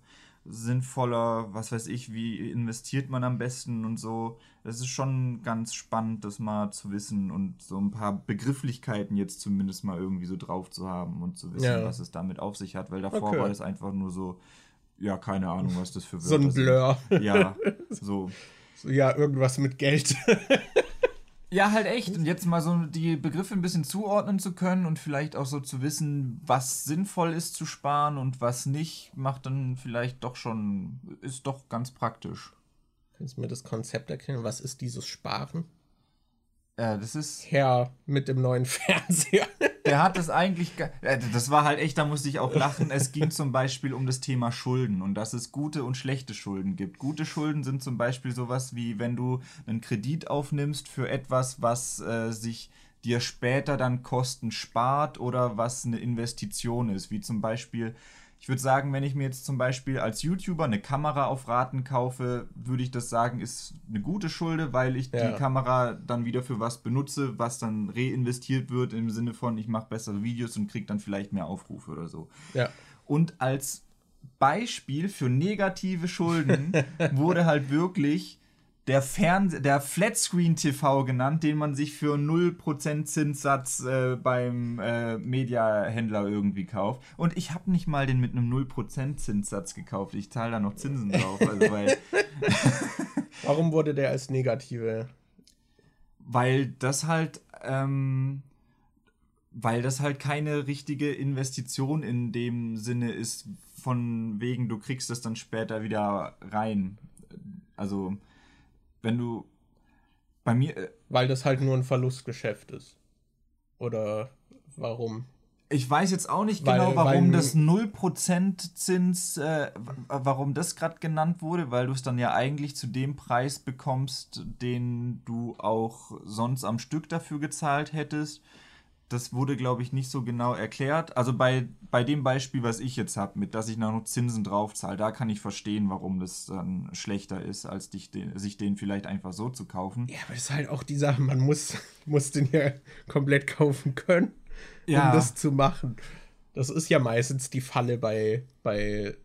sinnvoller, was weiß ich, wie investiert man am besten und so? Es ist schon ganz spannend, das mal zu wissen und so ein paar Begrifflichkeiten jetzt zumindest mal irgendwie so drauf zu haben und zu wissen, Ja. was es damit auf sich hat, weil davor Okay. war das einfach nur so, ja, keine Ahnung, was das für So ein sind. Blur. Ja, so. So, ja, irgendwas mit Geld. Ja, halt echt. Und jetzt mal so die Begriffe ein bisschen zuordnen zu können und vielleicht auch so zu wissen, was sinnvoll ist zu sparen und was nicht, macht dann vielleicht doch schon, ist doch ganz praktisch. Kannst du mir das Konzept erklären? Was ist dieses Sparen? Ja, das ist, Herr mit dem neuen Fernseher. Der hat das eigentlich, ge- äh, das war halt echt, da musste ich auch lachen. Es ging zum Beispiel um das Thema Schulden und dass es gute und schlechte Schulden gibt. Gute Schulden sind zum Beispiel sowas wie, wenn du einen Kredit aufnimmst für etwas, was äh, sich dir später dann Kosten spart oder was eine Investition ist, wie zum Beispiel, ich würde sagen, wenn ich mir jetzt zum Beispiel als YouTuber eine Kamera auf Raten kaufe, würde ich das sagen, ist eine gute Schulde, weil ich Ja. die Kamera dann wieder für was benutze, was dann reinvestiert wird im Sinne von, ich mache bessere Videos und kriege dann vielleicht mehr Aufrufe oder so. Ja. Und als Beispiel für negative Schulden wurde halt wirklich der, Fern der Flatscreen TV genannt, den man sich für 0% Zinssatz äh, beim äh, Mediahändler irgendwie kauft. Und ich habe nicht mal den mit einem 0% Zinssatz gekauft. Ich zahle da noch Zinsen drauf. Also weil Warum wurde der als negative? Weil das halt, ähm, weil das halt keine richtige Investition in dem Sinne ist, von wegen, du kriegst das dann später wieder rein. Also wenn du bei mir. Äh, Weil das halt nur ein Verlustgeschäft ist. Oder warum? Ich weiß jetzt auch nicht weil, genau, warum das 0% Zins, äh, warum das gerade genannt wurde, weil du es dann ja eigentlich zu dem Preis bekommst, den du auch sonst am Stück dafür gezahlt hättest das wurde, glaube ich, nicht so genau erklärt. Also bei, bei dem Beispiel, was ich jetzt habe, mit dass ich noch Zinsen draufzahle, da kann ich verstehen, warum das dann schlechter ist, als dich, den, sich den vielleicht einfach so zu kaufen. Ja, aber das ist halt auch die Sache, man muss, muss den ja komplett kaufen können, ja. um das zu machen. Das ist ja meistens die Falle bei, bei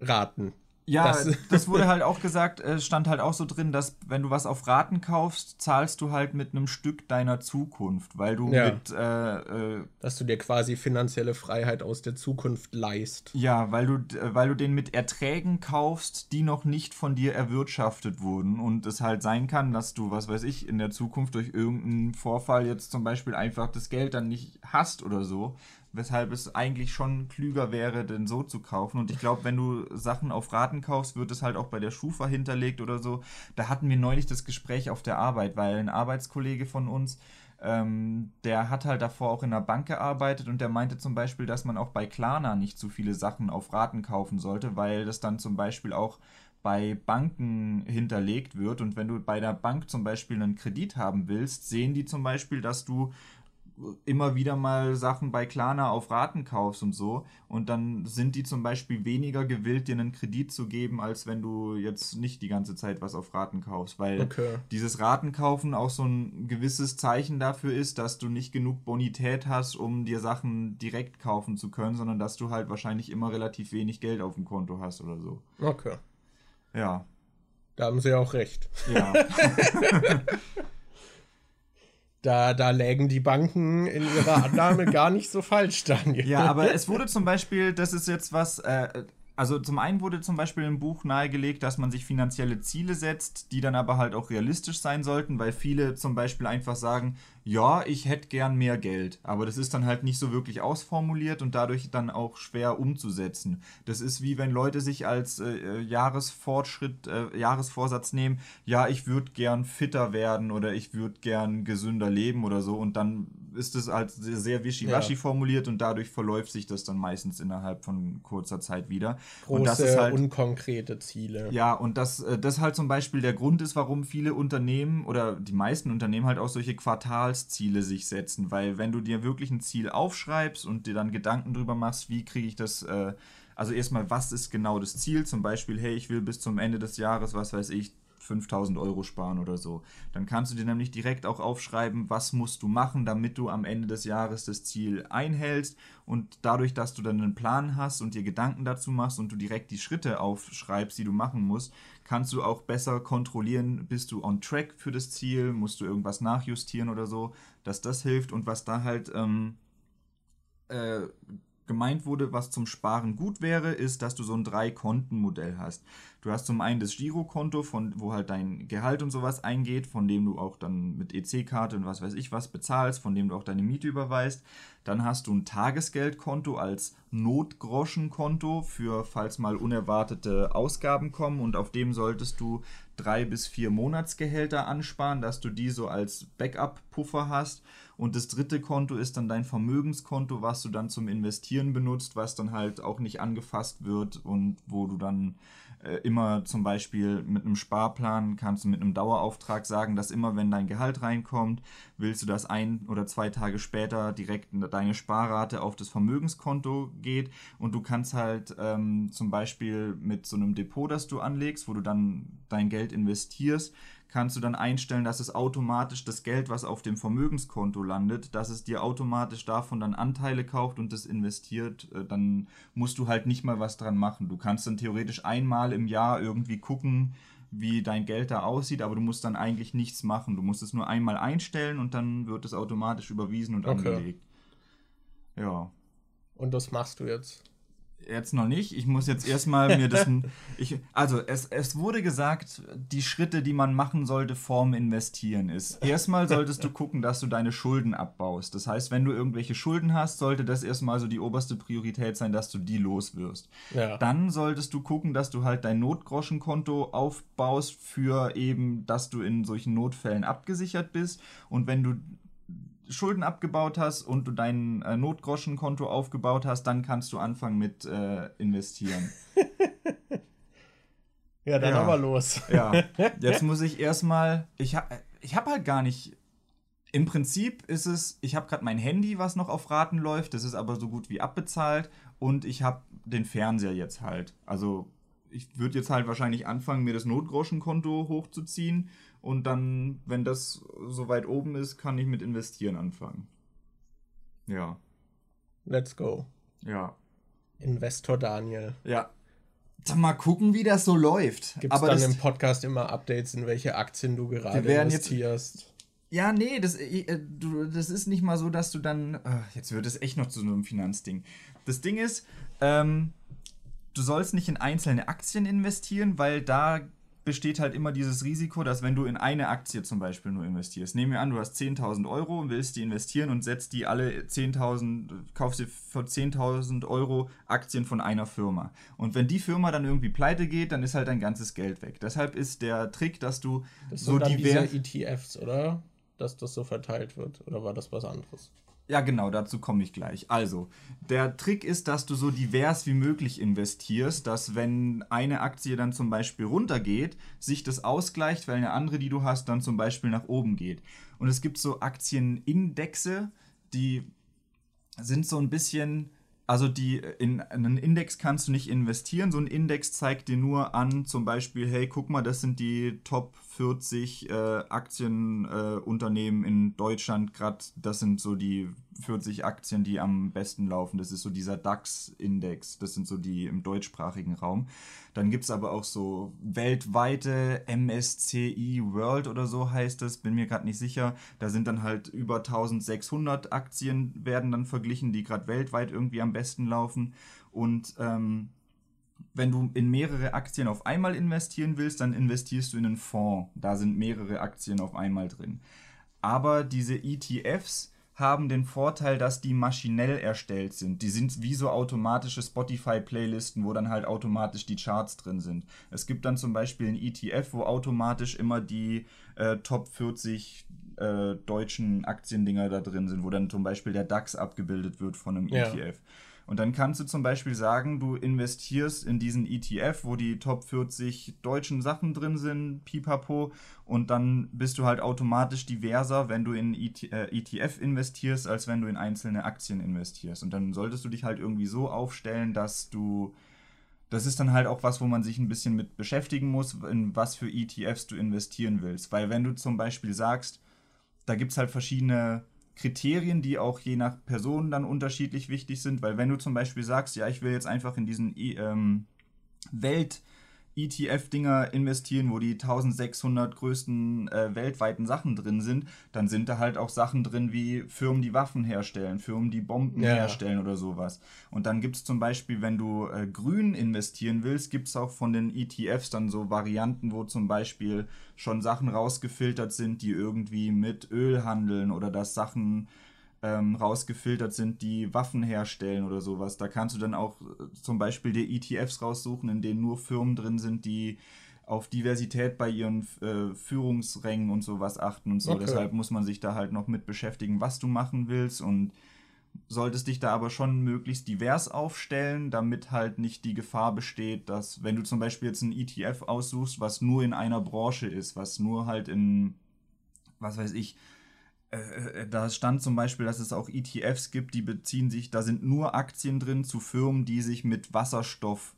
Raten. Ja, das, das, wurde halt auch gesagt, es stand halt auch so drin, dass wenn du was auf Raten kaufst, zahlst du halt mit einem Stück deiner Zukunft, weil du ja. mit. Äh, äh, dass du dir quasi finanzielle Freiheit aus der Zukunft leist. Ja, weil du, weil du den mit Erträgen kaufst, die noch nicht von dir erwirtschaftet wurden. Und es halt sein kann, dass du, was weiß ich, in der Zukunft durch irgendeinen Vorfall jetzt zum Beispiel einfach das Geld dann nicht hast oder so weshalb es eigentlich schon klüger wäre, denn so zu kaufen. Und ich glaube, wenn du Sachen auf Raten kaufst, wird es halt auch bei der Schufa hinterlegt oder so. Da hatten wir neulich das Gespräch auf der Arbeit, weil ein Arbeitskollege von uns, ähm, der hat halt davor auch in der Bank gearbeitet und der meinte zum Beispiel, dass man auch bei Klarna nicht zu viele Sachen auf Raten kaufen sollte, weil das dann zum Beispiel auch bei Banken hinterlegt wird und wenn du bei der Bank zum Beispiel einen Kredit haben willst, sehen die zum Beispiel, dass du immer wieder mal Sachen bei Klarna auf Raten kaufst und so. Und dann sind die zum Beispiel weniger gewillt, dir einen Kredit zu geben, als wenn du jetzt nicht die ganze Zeit was auf Raten kaufst. Weil okay. dieses Ratenkaufen auch so ein gewisses Zeichen dafür ist, dass du nicht genug Bonität hast, um dir Sachen direkt kaufen zu können, sondern dass du halt wahrscheinlich immer relativ wenig Geld auf dem Konto hast oder so. Okay. Ja. Da haben sie auch recht. Ja. Da, da lägen die Banken in ihrer Annahme gar nicht so falsch, Daniel. Ja, aber es wurde zum Beispiel, das ist jetzt was, äh, also zum einen wurde zum Beispiel im Buch nahegelegt, dass man sich finanzielle Ziele setzt, die dann aber halt auch realistisch sein sollten, weil viele zum Beispiel einfach sagen, ja, ich hätte gern mehr Geld, aber das ist dann halt nicht so wirklich ausformuliert und dadurch dann auch schwer umzusetzen. Das ist wie wenn Leute sich als äh, äh Jahresfortschritt, äh, Jahresvorsatz nehmen, ja, ich würde gern fitter werden oder ich würde gern gesünder leben oder so und dann ist es halt sehr wischiwaschi ja. formuliert und dadurch verläuft sich das dann meistens innerhalb von kurzer Zeit wieder. Große, und das ist halt, unkonkrete Ziele. Ja, und das, äh, das halt zum Beispiel der Grund ist, warum viele Unternehmen oder die meisten Unternehmen halt auch solche Quartalsziele sich setzen, weil wenn du dir wirklich ein Ziel aufschreibst und dir dann Gedanken drüber machst, wie kriege ich das äh, also erstmal, was ist genau das Ziel? Zum Beispiel, hey, ich will bis zum Ende des Jahres, was weiß ich, 5000 Euro sparen oder so. Dann kannst du dir nämlich direkt auch aufschreiben, was musst du machen, damit du am Ende des Jahres das Ziel einhältst. Und dadurch, dass du dann einen Plan hast und dir Gedanken dazu machst und du direkt die Schritte aufschreibst, die du machen musst, kannst du auch besser kontrollieren, bist du on track für das Ziel, musst du irgendwas nachjustieren oder so, dass das hilft. Und was da halt ähm, äh, gemeint wurde, was zum Sparen gut wäre, ist, dass du so ein Drei-Konten-Modell hast. Du hast zum einen das Girokonto, von wo halt dein Gehalt und sowas eingeht, von dem du auch dann mit EC-Karte und was weiß ich was bezahlst, von dem du auch deine Miete überweist. Dann hast du ein Tagesgeldkonto als Notgroschenkonto für falls mal unerwartete Ausgaben kommen und auf dem solltest du drei bis vier Monatsgehälter ansparen, dass du die so als Backup-Puffer hast. Und das dritte Konto ist dann dein Vermögenskonto, was du dann zum Investieren benutzt, was dann halt auch nicht angefasst wird und wo du dann äh, immer zum Beispiel mit einem Sparplan kannst du mit einem Dauerauftrag sagen, dass immer wenn dein Gehalt reinkommt, willst du, dass ein oder zwei Tage später direkt deine Sparrate auf das Vermögenskonto geht. Und du kannst halt ähm, zum Beispiel mit so einem Depot, das du anlegst, wo du dann dein Geld investierst, kannst du dann einstellen, dass es automatisch das Geld, was auf dem Vermögenskonto landet, dass es dir automatisch davon dann Anteile kauft und das investiert. Äh, dann musst du halt nicht mal was dran machen. Du kannst dann theoretisch einmal im Jahr irgendwie gucken, wie dein Geld da aussieht, aber du musst dann eigentlich nichts machen. Du musst es nur einmal einstellen und dann wird es automatisch überwiesen und Okay. angelegt. Ja. Und das machst du jetzt. Jetzt noch nicht. Ich muss jetzt erstmal mir das. Ich, also, es, es wurde gesagt, die Schritte, die man machen sollte vorm Investieren ist. Erstmal solltest du gucken, dass du deine Schulden abbaust. Das heißt, wenn du irgendwelche Schulden hast, sollte das erstmal so die oberste Priorität sein, dass du die loswirst. Ja. Dann solltest du gucken, dass du halt dein Notgroschenkonto aufbaust für eben, dass du in solchen Notfällen abgesichert bist. Und wenn du Schulden abgebaut hast und du dein äh, Notgroschenkonto aufgebaut hast, dann kannst du anfangen mit äh, investieren. Ja, dann Ja. aber los. Ja, jetzt muss ich erstmal, ich habe ich hab halt gar nicht, im Prinzip ist es, ich habe gerade mein Handy, was noch auf Raten läuft, das ist aber so gut wie abbezahlt und ich habe den Fernseher jetzt halt. Also ich würde jetzt halt wahrscheinlich anfangen, mir das Notgroschenkonto hochzuziehen und dann, wenn das so weit oben ist, kann ich mit investieren anfangen. Ja, Let's go. ja, Investor Daniel. ja. Dann mal gucken, wie das so läuft. Gibt es dann im Podcast immer Updates, in welche Aktien du gerade werden jetzt- investierst? Ja, nee, das, äh, du, das ist nicht mal so, dass du dann. Äh, jetzt wird es echt noch zu so einem Finanzding. Das Ding ist, ähm, du sollst nicht in einzelne Aktien investieren, weil da besteht halt immer dieses Risiko, dass wenn du in eine Aktie zum Beispiel nur investierst, nehmen wir an, du hast 10.000 Euro und willst die investieren und setzt die alle 10.000, kaufst dir für 10.000 Euro Aktien von einer Firma. Und wenn die Firma dann irgendwie pleite geht, dann ist halt dein ganzes Geld weg. Deshalb ist der Trick, dass du Das so divers... diese ETFs, oder? Dass das so verteilt wird. Oder war das was anderes? Ja, genau, dazu komme ich gleich. Also, der Trick ist, dass du so divers wie möglich investierst, dass wenn eine Aktie dann zum Beispiel runtergeht, sich das ausgleicht, weil eine andere, die du hast, dann zum Beispiel nach oben geht. Und es gibt so Aktienindexe, die sind so ein bisschen, also die in einen Index kannst du nicht investieren. So ein Index zeigt dir nur an, zum Beispiel, hey, guck mal, das sind die Top 40 äh, Aktienunternehmen äh, in Deutschland. Gerade das sind so die 40 Aktien, die am besten laufen. Das ist so dieser DAX-Index. Das sind so die im deutschsprachigen Raum. Dann gibt es aber auch so weltweite MSCI World oder so heißt es, bin mir gerade nicht sicher. Da sind dann halt über 1600 Aktien werden dann verglichen, die gerade weltweit irgendwie am besten laufen. Und ähm, wenn du in mehrere Aktien auf einmal investieren willst, dann investierst du in einen Fonds. Da sind mehrere Aktien auf einmal drin. Aber diese ETFs haben den Vorteil, dass die maschinell erstellt sind. Die sind wie so automatische Spotify-Playlisten, wo dann halt automatisch die Charts drin sind. Es gibt dann zum Beispiel ein ETF, wo automatisch immer die äh, Top 40 äh, deutschen Aktiendinger da drin sind, wo dann zum Beispiel der DAX abgebildet wird von einem Ja. ETF. Und dann kannst du zum Beispiel sagen, du investierst in diesen ETF, wo die Top 40 deutschen Sachen drin sind, pipapo, und dann bist du halt automatisch diverser, wenn du in ET, äh, ETF investierst, als wenn du in einzelne Aktien investierst. Und dann solltest du dich halt irgendwie so aufstellen, dass du. Das ist dann halt auch was, wo man sich ein bisschen mit beschäftigen muss, in was für ETFs du investieren willst. Weil wenn du zum Beispiel sagst, da gibt es halt verschiedene Kriterien, die auch je nach Person dann unterschiedlich wichtig sind, weil wenn du zum Beispiel sagst, ja, ich will jetzt einfach in diesen ähm, Welt ETF-Dinger investieren, wo die 1600 größten äh, weltweiten Sachen drin sind, dann sind da halt auch Sachen drin wie Firmen, die Waffen herstellen, Firmen, die Bomben Ja. herstellen oder sowas. Und dann gibt es zum Beispiel, wenn du äh, grün investieren willst, gibt es auch von den ETFs dann so Varianten, wo zum Beispiel schon Sachen rausgefiltert sind, die irgendwie mit Öl handeln oder dass Sachen ähm, rausgefiltert sind, die Waffen herstellen oder sowas. Da kannst du dann auch äh, zum Beispiel dir ETFs raussuchen, in denen nur Firmen drin sind, die auf Diversität bei ihren äh, Führungsrängen und sowas achten und so. Okay. Deshalb muss man sich da halt noch mit beschäftigen, was du machen willst und solltest dich da aber schon möglichst divers aufstellen, damit halt nicht die Gefahr besteht, dass wenn du zum Beispiel jetzt einen ETF aussuchst, was nur in einer Branche ist, was nur halt in, was weiß ich, äh, äh, da stand zum Beispiel, dass es auch ETFs gibt, die beziehen sich, da sind nur Aktien drin zu Firmen, die sich mit Wasserstoff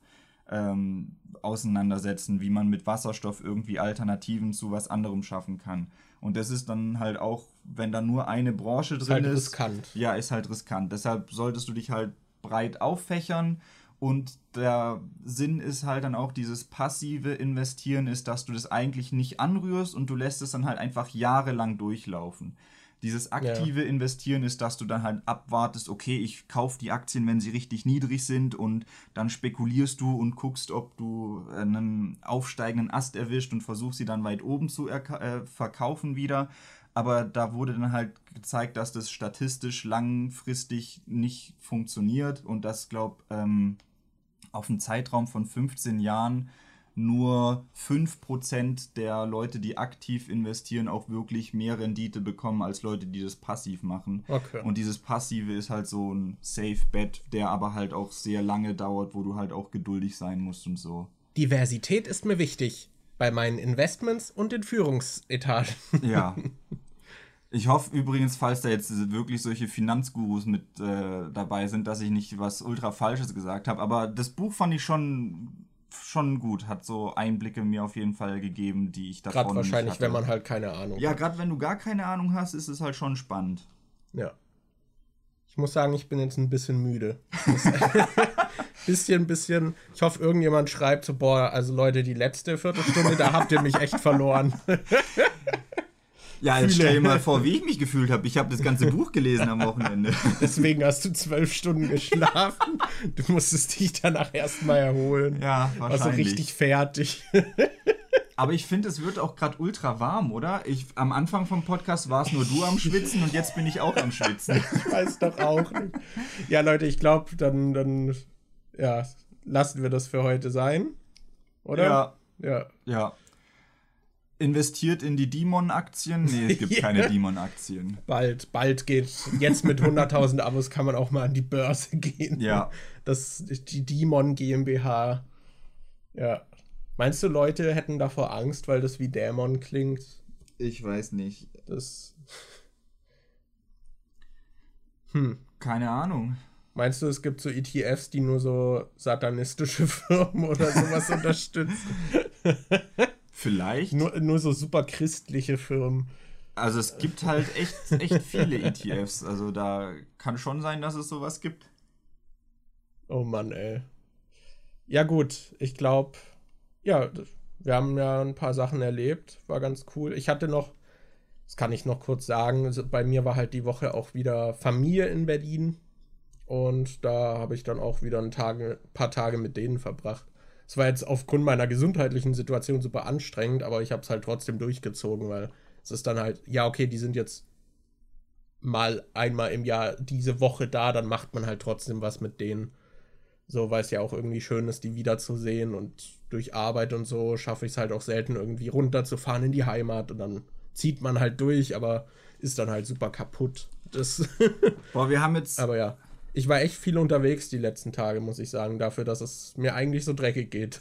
ähm, auseinandersetzen, wie man mit Wasserstoff irgendwie Alternativen zu was anderem schaffen kann. Und das ist dann halt auch, wenn da nur eine Branche Ist drin halt ist, riskant. ja, ist halt riskant. Deshalb solltest du dich halt breit auffächern Und der Sinn ist halt dann auch dieses passive Investieren ist, dass du das eigentlich nicht anrührst und du lässt es dann halt einfach jahrelang durchlaufen. Dieses aktive ja. Investieren ist, dass du dann halt abwartest, okay, ich kaufe die Aktien, wenn sie richtig niedrig sind und dann spekulierst du und guckst, ob du einen aufsteigenden Ast erwischt und versuchst sie dann weit oben zu äh, verkaufen wieder. Aber da wurde dann halt gezeigt, dass das statistisch langfristig nicht funktioniert und das, glaube ähm, auf einen Zeitraum von 15 Jahren nur 5% der Leute, die aktiv investieren, auch wirklich mehr Rendite bekommen als Leute, die das passiv machen. Okay. Und dieses Passive ist halt so ein Safe Bet, der aber halt auch sehr lange dauert, wo du halt auch geduldig sein musst und so. Diversität ist mir wichtig bei meinen Investments und in Führungsetagen. Ja. Ich hoffe übrigens, falls da jetzt wirklich solche Finanzgurus mit äh, dabei sind, dass ich nicht was ultra Falsches gesagt habe. Aber das Buch fand ich schon, schon gut. Hat so Einblicke mir auf jeden Fall gegeben, die ich davon Gerade wahrscheinlich, wenn man halt keine Ahnung ja, hat. Ja, gerade wenn du gar keine Ahnung hast, ist es halt schon spannend. Ja. Ich muss sagen, ich bin jetzt ein bisschen müde. bisschen, bisschen. Ich hoffe, irgendjemand schreibt so, boah, also Leute, die letzte Viertelstunde, da habt ihr mich echt verloren. Ja, jetzt stell dir mal vor, wie ich mich gefühlt habe. Ich habe das ganze Buch gelesen am Wochenende. Deswegen hast du zwölf Stunden geschlafen. Du musstest dich danach erstmal erholen. Ja, wahrscheinlich. Also richtig fertig. Aber ich finde, es wird auch gerade ultra warm, oder? Ich, am Anfang vom Podcast war es nur du am Schwitzen und jetzt bin ich auch am Schwitzen. Ich weiß doch auch nicht. Ja, Leute, ich glaube, dann, dann ja, lassen wir das für heute sein. Oder? Ja. Ja. Ja investiert in die Demon-Aktien? Nee, es gibt ja. keine Demon-Aktien. Bald, bald geht. Jetzt mit 100.000 Abos kann man auch mal an die Börse gehen. Ja. Das, die Demon GmbH. Ja. Meinst du, Leute hätten davor Angst, weil das wie Dämon klingt? Ich weiß nicht. Das. Hm. Keine Ahnung. Meinst du, es gibt so ETFs, die nur so satanistische Firmen oder sowas unterstützen? Vielleicht. Nur, nur so super christliche Firmen. Also es gibt halt echt, echt viele ETFs. Also da kann schon sein, dass es sowas gibt. Oh Mann, ey. Ja gut, ich glaube, ja, wir haben ja ein paar Sachen erlebt. War ganz cool. Ich hatte noch, das kann ich noch kurz sagen, also bei mir war halt die Woche auch wieder Familie in Berlin. Und da habe ich dann auch wieder ein Tage, paar Tage mit denen verbracht. Es war jetzt aufgrund meiner gesundheitlichen Situation super anstrengend, aber ich habe es halt trotzdem durchgezogen, weil es ist dann halt, ja, okay, die sind jetzt mal einmal im Jahr diese Woche da, dann macht man halt trotzdem was mit denen. So, weil es ja auch irgendwie schön ist, die wiederzusehen und durch Arbeit und so schaffe ich es halt auch selten irgendwie runterzufahren in die Heimat und dann zieht man halt durch, aber ist dann halt super kaputt. Das Boah, wir haben jetzt. Aber ja ich war echt viel unterwegs die letzten Tage, muss ich sagen, dafür, dass es mir eigentlich so dreckig geht.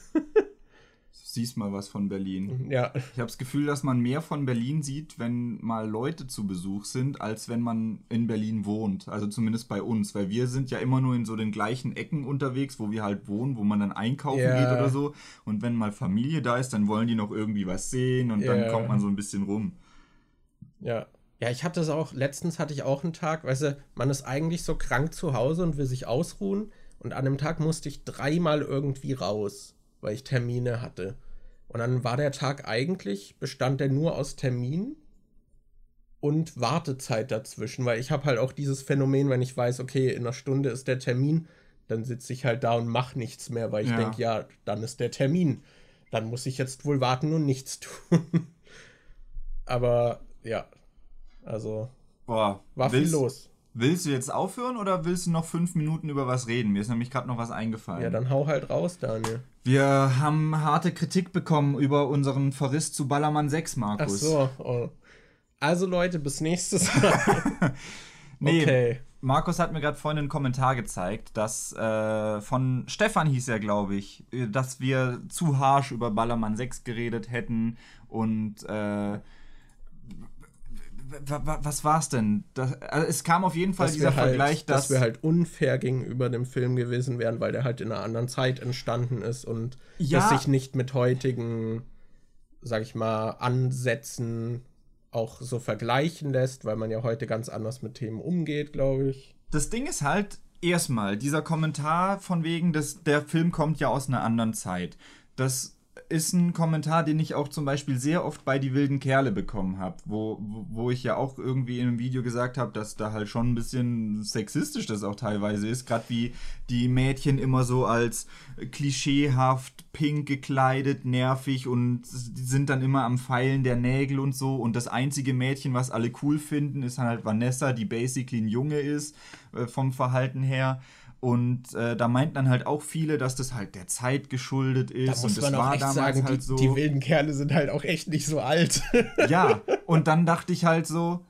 Siehst mal was von Berlin. Ja. Ich habe das Gefühl, dass man mehr von Berlin sieht, wenn mal Leute zu Besuch sind, als wenn man in Berlin wohnt. Also zumindest bei uns, weil wir sind ja immer nur in so den gleichen Ecken unterwegs, wo wir halt wohnen, wo man dann einkaufen yeah. geht oder so. Und wenn mal Familie da ist, dann wollen die noch irgendwie was sehen und yeah. dann kommt man so ein bisschen rum. Ja, ja, ich hatte es auch, letztens hatte ich auch einen Tag, weißt du, man ist eigentlich so krank zu Hause und will sich ausruhen. Und an dem Tag musste ich dreimal irgendwie raus, weil ich Termine hatte. Und dann war der Tag eigentlich, bestand der nur aus Terminen und Wartezeit dazwischen, weil ich habe halt auch dieses Phänomen, wenn ich weiß, okay, in einer Stunde ist der Termin, dann sitze ich halt da und mache nichts mehr, weil ich ja. denke, ja, dann ist der Termin. Dann muss ich jetzt wohl warten und nichts tun. Aber ja, also Boah, war willst, viel los. Willst du jetzt aufhören oder willst du noch fünf Minuten über was reden? Mir ist nämlich gerade noch was eingefallen. Ja, dann hau halt raus, Daniel. Wir haben harte Kritik bekommen über unseren Verriss zu Ballermann 6, Markus. Ach so. Oh. Also Leute, bis nächstes Mal. nee, okay. Markus hat mir gerade vorhin einen Kommentar gezeigt, dass äh, von Stefan hieß er, glaube ich, dass wir zu harsh über Ballermann 6 geredet hätten und äh, was war's denn? Das, also es kam auf jeden Fall dass dieser halt, Vergleich, dass, dass wir halt unfair gegenüber dem Film gewesen wären, weil der halt in einer anderen Zeit entstanden ist und ja. das sich nicht mit heutigen, sag ich mal, Ansätzen auch so vergleichen lässt, weil man ja heute ganz anders mit Themen umgeht, glaube ich. Das Ding ist halt, erstmal, dieser Kommentar von wegen, dass der Film kommt ja aus einer anderen Zeit. Das ist ein Kommentar, den ich auch zum Beispiel sehr oft bei Die wilden Kerle bekommen habe, wo, wo ich ja auch irgendwie in einem Video gesagt habe, dass da halt schon ein bisschen sexistisch das auch teilweise ist, gerade wie die Mädchen immer so als klischeehaft, pink gekleidet, nervig und sind dann immer am Pfeilen der Nägel und so und das einzige Mädchen, was alle cool finden, ist halt Vanessa, die basically ein Junge ist, äh, vom Verhalten her. Und äh, da meinten dann halt auch viele, dass das halt der Zeit geschuldet ist. Da muss und das man war damals sagen, halt die, so. Die wilden Kerle sind halt auch echt nicht so alt. ja, und dann dachte ich halt so,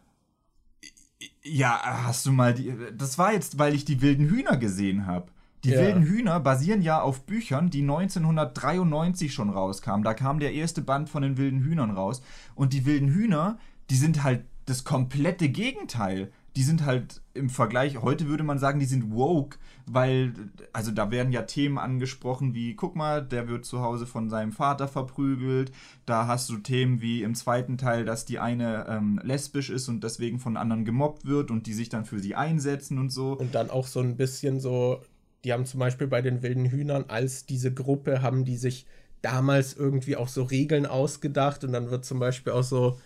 ja, hast du mal die. Das war jetzt, weil ich die wilden Hühner gesehen habe. Die ja. wilden Hühner basieren ja auf Büchern, die 1993 schon rauskamen. Da kam der erste Band von den wilden Hühnern raus. Und die wilden Hühner, die sind halt das komplette Gegenteil die sind halt im Vergleich, heute würde man sagen, die sind woke, weil, also da werden ja Themen angesprochen wie, guck mal, der wird zu Hause von seinem Vater verprügelt. Da hast du Themen wie im zweiten Teil, dass die eine ähm, lesbisch ist und deswegen von anderen gemobbt wird und die sich dann für sie einsetzen und so. Und dann auch so ein bisschen so, die haben zum Beispiel bei den wilden Hühnern als diese Gruppe, haben die sich damals irgendwie auch so Regeln ausgedacht und dann wird zum Beispiel auch so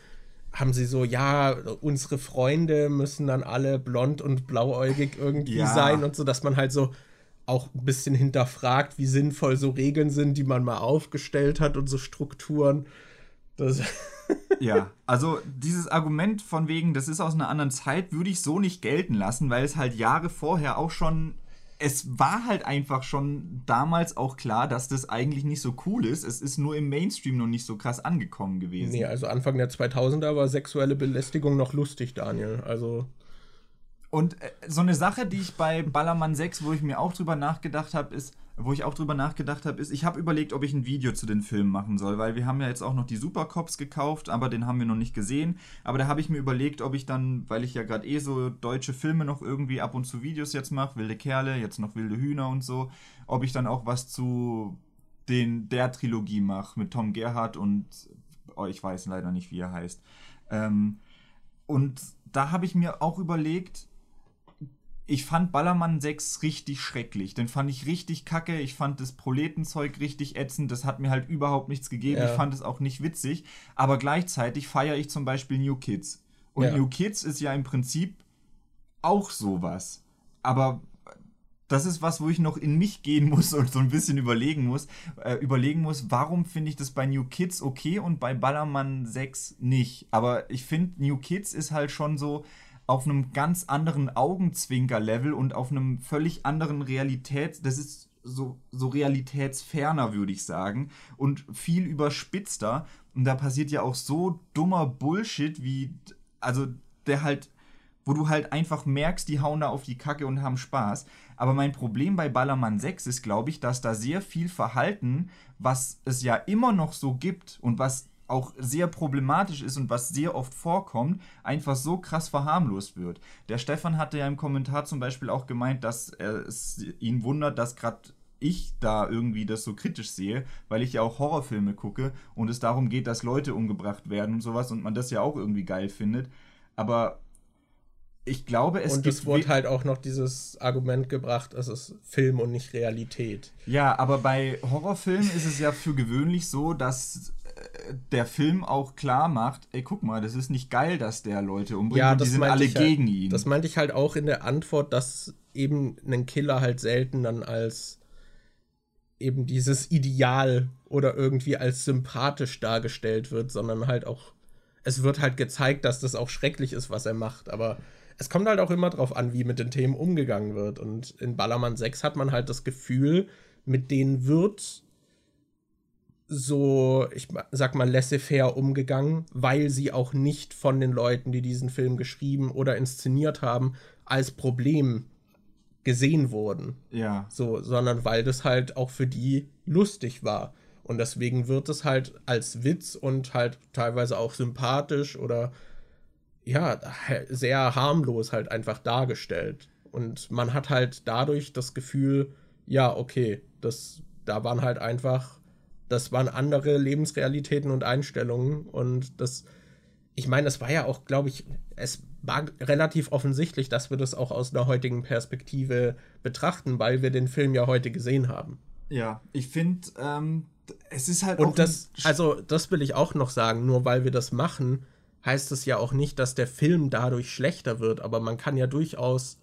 haben sie so, ja, unsere Freunde müssen dann alle blond und blauäugig irgendwie ja. sein und so, dass man halt so auch ein bisschen hinterfragt, wie sinnvoll so Regeln sind, die man mal aufgestellt hat und so Strukturen. Das ja, also dieses Argument von wegen, das ist aus einer anderen Zeit, würde ich so nicht gelten lassen, weil es halt Jahre vorher auch schon es war halt einfach schon damals auch klar, dass das eigentlich nicht so cool ist. Es ist nur im Mainstream noch nicht so krass angekommen gewesen. Nee, also Anfang der 2000er war sexuelle Belästigung noch lustig, Daniel. Also. Und äh, so eine Sache, die ich bei Ballermann 6, wo ich mir auch drüber nachgedacht habe, ist, wo ich auch drüber nachgedacht habe, ist, ich habe überlegt, ob ich ein Video zu den Filmen machen soll, weil wir haben ja jetzt auch noch die Supercops gekauft, aber den haben wir noch nicht gesehen. Aber da habe ich mir überlegt, ob ich dann, weil ich ja gerade eh so deutsche Filme noch irgendwie ab und zu Videos jetzt mache, wilde Kerle, jetzt noch wilde Hühner und so, ob ich dann auch was zu den der Trilogie mache mit Tom Gerhardt und oh, ich weiß leider nicht, wie er heißt. Ähm, und da habe ich mir auch überlegt, ich fand Ballermann 6 richtig schrecklich. Den fand ich richtig kacke. Ich fand das Proletenzeug richtig ätzend. Das hat mir halt überhaupt nichts gegeben. Ja. Ich fand es auch nicht witzig. Aber gleichzeitig feiere ich zum Beispiel New Kids. Und ja. New Kids ist ja im Prinzip auch sowas. Aber das ist was, wo ich noch in mich gehen muss und so ein bisschen überlegen muss, äh, überlegen muss, warum finde ich das bei New Kids okay und bei Ballermann 6 nicht. Aber ich finde, New Kids ist halt schon so, auf einem ganz anderen Augenzwinker-Level und auf einem völlig anderen Realität, das ist so, so realitätsferner, würde ich sagen, und viel überspitzter. Und da passiert ja auch so dummer Bullshit, wie, also der halt, wo du halt einfach merkst, die hauen da auf die Kacke und haben Spaß. Aber mein Problem bei Ballermann 6 ist, glaube ich, dass da sehr viel Verhalten, was es ja immer noch so gibt und was auch sehr problematisch ist und was sehr oft vorkommt, einfach so krass verharmlost wird. Der Stefan hatte ja im Kommentar zum Beispiel auch gemeint, dass es ihn wundert, dass gerade ich da irgendwie das so kritisch sehe, weil ich ja auch Horrorfilme gucke und es darum geht, dass Leute umgebracht werden und sowas und man das ja auch irgendwie geil findet. Aber ich glaube, es und es wurde halt auch noch dieses Argument gebracht, es ist Film und nicht Realität. Ja, aber bei Horrorfilmen ist es ja für gewöhnlich so, dass der Film auch klar macht, ey, guck mal, das ist nicht geil, dass der Leute umbringt ja, die sind alle halt, gegen ihn. Das meinte ich halt auch in der Antwort, dass eben ein Killer halt selten dann als eben dieses Ideal oder irgendwie als sympathisch dargestellt wird, sondern halt auch, es wird halt gezeigt, dass das auch schrecklich ist, was er macht, aber es kommt halt auch immer drauf an, wie mit den Themen umgegangen wird. Und in Ballermann 6 hat man halt das Gefühl, mit denen wird so, ich sag mal, laissez-faire umgegangen, weil sie auch nicht von den Leuten, die diesen Film geschrieben oder inszeniert haben, als Problem gesehen wurden. Ja. So, sondern weil das halt auch für die lustig war. Und deswegen wird es halt als Witz und halt teilweise auch sympathisch oder ja, sehr harmlos halt einfach dargestellt. Und man hat halt dadurch das Gefühl, ja, okay, das, da waren halt einfach das waren andere Lebensrealitäten und Einstellungen und das ich meine, es war ja auch, glaube ich, es war relativ offensichtlich, dass wir das auch aus einer heutigen Perspektive betrachten, weil wir den Film ja heute gesehen haben. Ja, ich finde, ähm, es ist halt Und das, also, das will ich auch noch sagen, nur weil wir das machen, heißt es ja auch nicht, dass der Film dadurch schlechter wird, aber man kann ja durchaus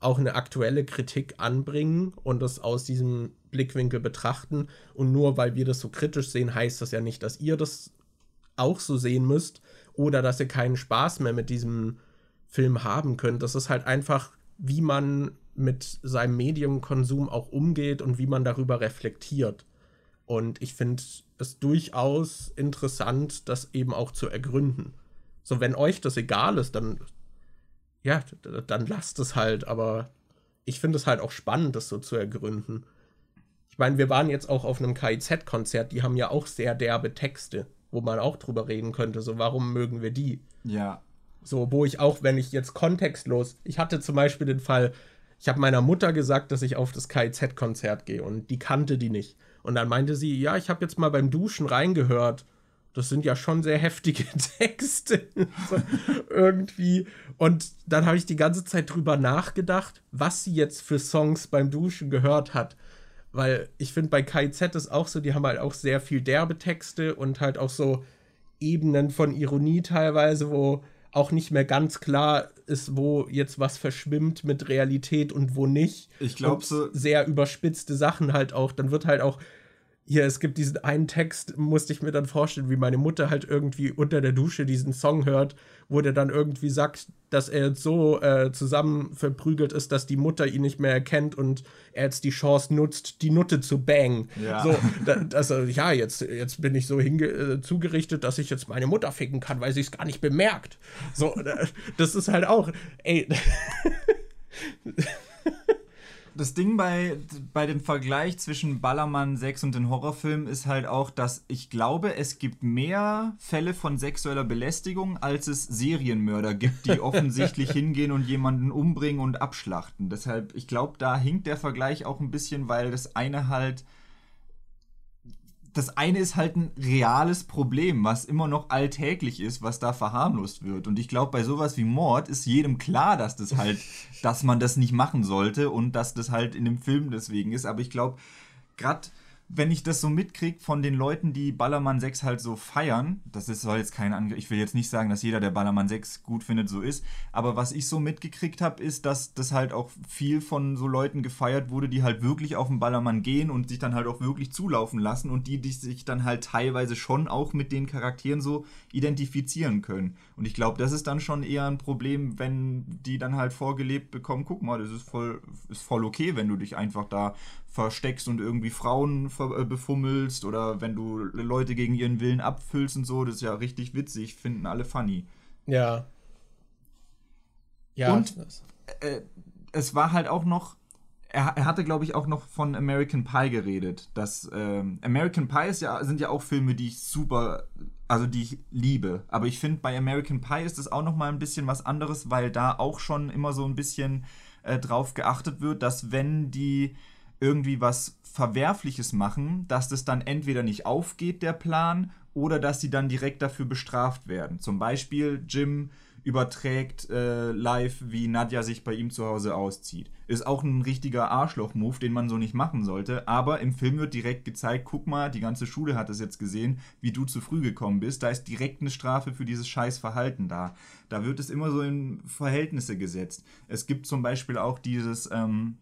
auch eine aktuelle Kritik anbringen und das aus diesem Blickwinkel betrachten. Und nur weil wir das so kritisch sehen, heißt das ja nicht, dass ihr das auch so sehen müsst oder dass ihr keinen Spaß mehr mit diesem Film haben könnt. Das ist halt einfach, wie man mit seinem Mediumkonsum auch umgeht und wie man darüber reflektiert. Und ich finde es durchaus interessant, das eben auch zu ergründen. So, wenn euch das egal ist, dann ja, dann lasst es halt, aber ich finde es halt auch spannend, das so zu ergründen. Ich meine, wir waren jetzt auch auf einem KIZ-Konzert, die haben ja auch sehr derbe Texte, wo man auch drüber reden könnte, so warum mögen wir die? Ja. So, wo ich auch, wenn ich jetzt kontextlos, ich hatte zum Beispiel den Fall, ich habe meiner Mutter gesagt, dass ich auf das KIZ-Konzert gehe und die kannte die nicht. Und dann meinte sie, ja, ich habe jetzt mal beim Duschen reingehört das sind ja schon sehr heftige Texte. irgendwie. Und dann habe ich die ganze Zeit drüber nachgedacht, was sie jetzt für Songs beim Duschen gehört hat. Weil ich finde, bei KIZ ist auch so, die haben halt auch sehr viel derbe Texte und halt auch so Ebenen von Ironie teilweise, wo auch nicht mehr ganz klar ist, wo jetzt was verschwimmt mit Realität und wo nicht. Ich glaube so. Sehr überspitzte Sachen halt auch. Dann wird halt auch hier, es gibt diesen einen Text, musste ich mir dann vorstellen, wie meine Mutter halt irgendwie unter der Dusche diesen Song hört, wo der dann irgendwie sagt, dass er jetzt so äh, zusammen verprügelt ist, dass die Mutter ihn nicht mehr erkennt und er jetzt die Chance nutzt, die Nutte zu bang. Ja. So, da, also, ja, jetzt, jetzt bin ich so hinge äh, zugerichtet, dass ich jetzt meine Mutter ficken kann, weil sie es gar nicht bemerkt. So, das ist halt auch, ey. das Ding bei, bei dem Vergleich zwischen Ballermann 6 und den Horrorfilmen ist halt auch, dass ich glaube, es gibt mehr Fälle von sexueller Belästigung, als es Serienmörder gibt, die offensichtlich hingehen und jemanden umbringen und abschlachten. Deshalb, ich glaube, da hinkt der Vergleich auch ein bisschen, weil das eine halt das eine ist halt ein reales Problem, was immer noch alltäglich ist, was da verharmlost wird. Und ich glaube, bei sowas wie Mord ist jedem klar, dass das halt, dass man das nicht machen sollte und dass das halt in dem Film deswegen ist. Aber ich glaube, gerade wenn ich das so mitkriege von den Leuten, die Ballermann 6 halt so feiern, das ist, soll jetzt kein Angriff, ich will jetzt nicht sagen, dass jeder, der Ballermann 6 gut findet, so ist, aber was ich so mitgekriegt habe, ist, dass das halt auch viel von so Leuten gefeiert wurde, die halt wirklich auf den Ballermann gehen und sich dann halt auch wirklich zulaufen lassen und die, die sich dann halt teilweise schon auch mit den Charakteren so identifizieren können. Und ich glaube, das ist dann schon eher ein Problem, wenn die dann halt vorgelebt bekommen, guck mal, das ist voll, ist voll okay, wenn du dich einfach da versteckst und irgendwie Frauen äh, befummelst oder wenn du Leute gegen ihren Willen abfüllst und so, das ist ja richtig witzig, finden alle funny. Ja. Ja. Und äh, es war halt auch noch, er, er hatte glaube ich auch noch von American Pie geredet. Das ähm, American Pie ja, sind ja auch Filme, die ich super, also die ich liebe. Aber ich finde bei American Pie ist es auch noch mal ein bisschen was anderes, weil da auch schon immer so ein bisschen äh, drauf geachtet wird, dass wenn die irgendwie was Verwerfliches machen, dass das dann entweder nicht aufgeht, der Plan, oder dass sie dann direkt dafür bestraft werden. Zum Beispiel Jim überträgt äh, live, wie Nadja sich bei ihm zu Hause auszieht. Ist auch ein richtiger Arschloch-Move, den man so nicht machen sollte. Aber im Film wird direkt gezeigt, guck mal, die ganze Schule hat es jetzt gesehen, wie du zu früh gekommen bist. Da ist direkt eine Strafe für dieses scheiß Verhalten da. Da wird es immer so in Verhältnisse gesetzt. Es gibt zum Beispiel auch dieses... Ähm,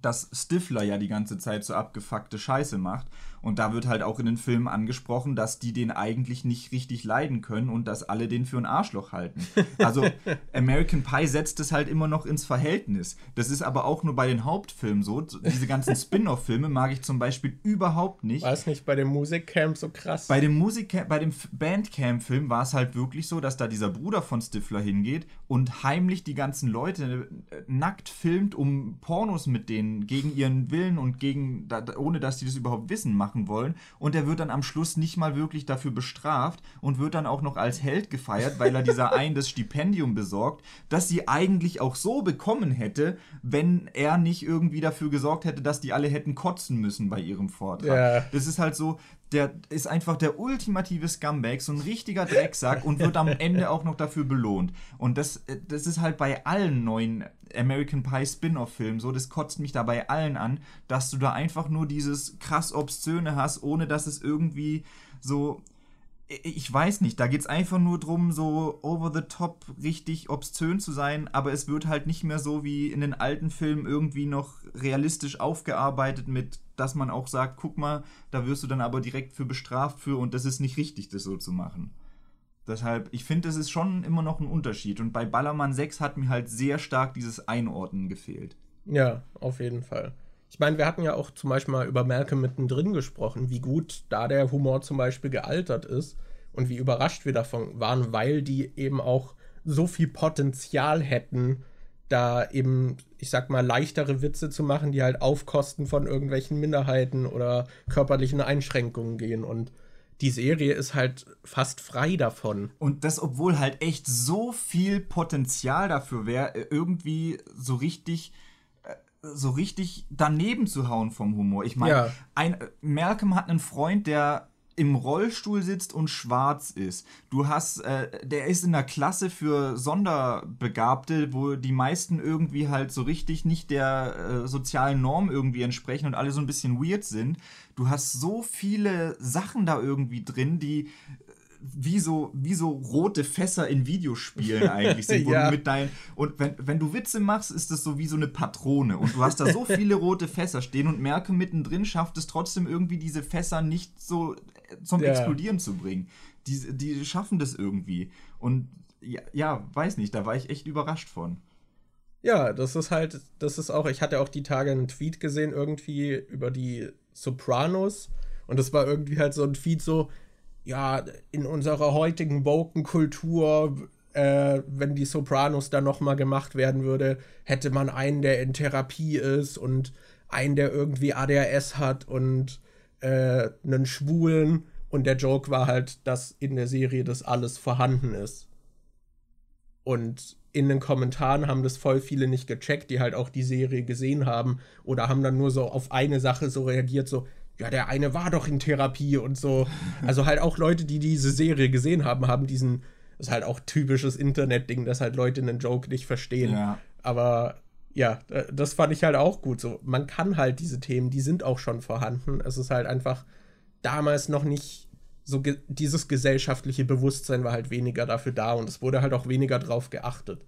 dass Stifler ja die ganze Zeit so abgefuckte Scheiße macht. Und da wird halt auch in den Filmen angesprochen, dass die den eigentlich nicht richtig leiden können und dass alle den für ein Arschloch halten. Also American Pie setzt es halt immer noch ins Verhältnis. Das ist aber auch nur bei den Hauptfilmen so. Diese ganzen Spin-off-Filme mag ich zum Beispiel überhaupt nicht. War es nicht bei dem Musikcamp so krass? Bei dem Musikcamp, bei dem Bandcamp-Film war es halt wirklich so, dass da dieser Bruder von Stifler hingeht und heimlich die ganzen Leute äh, nackt filmt, um Pornos mit denen den gegen ihren Willen und gegen, ohne dass die das überhaupt wissen, machen wollen. Und er wird dann am Schluss nicht mal wirklich dafür bestraft und wird dann auch noch als Held gefeiert, weil er dieser einen das Stipendium besorgt, das sie eigentlich auch so bekommen hätte, wenn er nicht irgendwie dafür gesorgt hätte, dass die alle hätten kotzen müssen bei ihrem Vortrag. Ja. Das ist halt so, der ist einfach der ultimative Scumbag, so ein richtiger Drecksack und wird am Ende auch noch dafür belohnt. Und das, äh, das ist halt bei allen neuen American Pie Spin-off-Filmen so, das kotzt mich da bei allen an, dass du da einfach nur dieses krass Obszöne hast, ohne dass es irgendwie so ich weiß nicht, da geht es einfach nur darum, so over the top richtig obszön zu sein, aber es wird halt nicht mehr so wie in den alten Filmen irgendwie noch realistisch aufgearbeitet mit, dass man auch sagt, guck mal, da wirst du dann aber direkt für bestraft für und das ist nicht richtig, das so zu machen. Deshalb, ich finde, es ist schon immer noch ein Unterschied und bei Ballermann 6 hat mir halt sehr stark dieses Einordnen gefehlt. Ja, auf jeden Fall. Ich meine, wir hatten ja auch zum Beispiel mal über Malcolm mittendrin gesprochen, wie gut da der Humor zum Beispiel gealtert ist und wie überrascht wir davon waren, weil die eben auch so viel Potenzial hätten, da eben, ich sag mal, leichtere Witze zu machen, die halt auf Kosten von irgendwelchen Minderheiten oder körperlichen Einschränkungen gehen. Und die Serie ist halt fast frei davon. Und das, obwohl halt echt so viel Potenzial dafür wäre, irgendwie so richtig äh, so richtig daneben zu hauen vom Humor. Ich meine, ja. ein Malcolm hat einen Freund, der im Rollstuhl sitzt und schwarz ist. Du hast, äh, der ist in der Klasse für Sonderbegabte, wo die meisten irgendwie halt so richtig nicht der äh, sozialen Norm irgendwie entsprechen und alle so ein bisschen weird sind. Du hast so viele Sachen da irgendwie drin, die wie so, wie so rote Fässer in Videospielen eigentlich sind. ja. mit dein, und wenn, wenn du Witze machst, ist das so wie so eine Patrone. Und du hast da so viele rote Fässer stehen und merke mittendrin schafft es trotzdem irgendwie diese Fässer nicht so zum ja. Explodieren zu bringen. Die, die schaffen das irgendwie. Und ja, ja, weiß nicht, da war ich echt überrascht von. Ja, das ist halt, das ist auch, ich hatte auch die Tage einen Tweet gesehen, irgendwie über die Sopranos. Und das war irgendwie halt so ein Tweet so, ja, in unserer heutigen Woken-Kultur, äh, wenn die Sopranos dann nochmal gemacht werden würde, hätte man einen, der in Therapie ist und einen, der irgendwie ADHS hat und äh, einen Schwulen. Und der Joke war halt, dass in der Serie das alles vorhanden ist. Und in den Kommentaren haben das voll viele nicht gecheckt, die halt auch die Serie gesehen haben oder haben dann nur so auf eine Sache so reagiert, so, ja, der eine war doch in Therapie und so. Also halt auch Leute, die diese Serie gesehen haben, haben diesen, das ist halt auch typisches Internet-Ding, dass halt Leute einen Joke nicht verstehen. Ja. Aber ja, das fand ich halt auch gut. So, man kann halt diese Themen, die sind auch schon vorhanden. Es ist halt einfach damals noch nicht so ge dieses gesellschaftliche Bewusstsein war halt weniger dafür da und es wurde halt auch weniger drauf geachtet.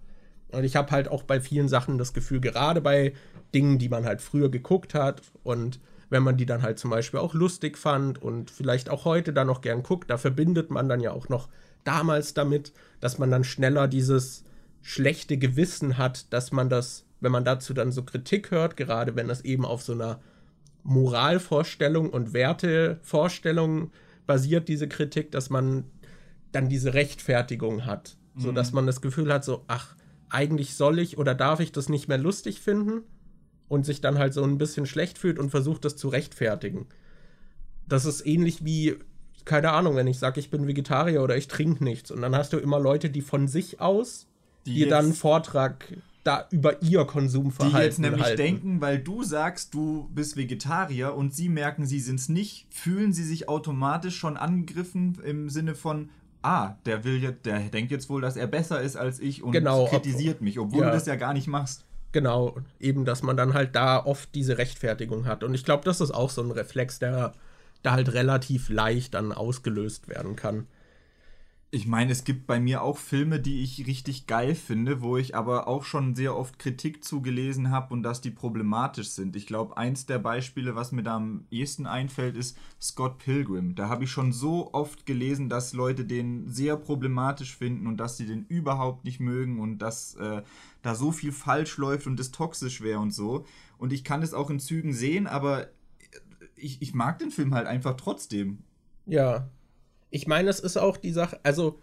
Und ich habe halt auch bei vielen Sachen das Gefühl, gerade bei Dingen, die man halt früher geguckt hat und wenn man die dann halt zum Beispiel auch lustig fand und vielleicht auch heute dann noch gern guckt, da verbindet man dann ja auch noch damals damit, dass man dann schneller dieses schlechte Gewissen hat, dass man das wenn man dazu dann so Kritik hört, gerade wenn das eben auf so einer Moralvorstellung und Wertevorstellung basiert, diese Kritik, dass man dann diese Rechtfertigung hat. Mhm. So dass man das Gefühl hat, so, ach, eigentlich soll ich oder darf ich das nicht mehr lustig finden und sich dann halt so ein bisschen schlecht fühlt und versucht, das zu rechtfertigen. Das ist ähnlich wie, keine Ahnung, wenn ich sage, ich bin Vegetarier oder ich trinke nichts. Und dann hast du immer Leute, die von sich aus die dir dann einen Vortrag da über ihr Konsumverhalten Die jetzt nämlich halten. denken, weil du sagst, du bist Vegetarier und sie merken, sie sind es nicht, fühlen sie sich automatisch schon angegriffen im Sinne von, ah, der will jetzt, der denkt jetzt wohl, dass er besser ist als ich und genau, kritisiert ob, mich, obwohl ja. du das ja gar nicht machst. Genau, eben, dass man dann halt da oft diese Rechtfertigung hat. Und ich glaube, das ist auch so ein Reflex, der da halt relativ leicht dann ausgelöst werden kann. Ich meine, es gibt bei mir auch Filme, die ich richtig geil finde, wo ich aber auch schon sehr oft Kritik zugelesen habe und dass die problematisch sind. Ich glaube, eins der Beispiele, was mir da am ehesten einfällt, ist Scott Pilgrim. Da habe ich schon so oft gelesen, dass Leute den sehr problematisch finden und dass sie den überhaupt nicht mögen und dass äh, da so viel falsch läuft und es toxisch wäre und so. Und ich kann es auch in Zügen sehen, aber ich, ich mag den Film halt einfach trotzdem. Ja, ich meine, es ist auch die Sache, also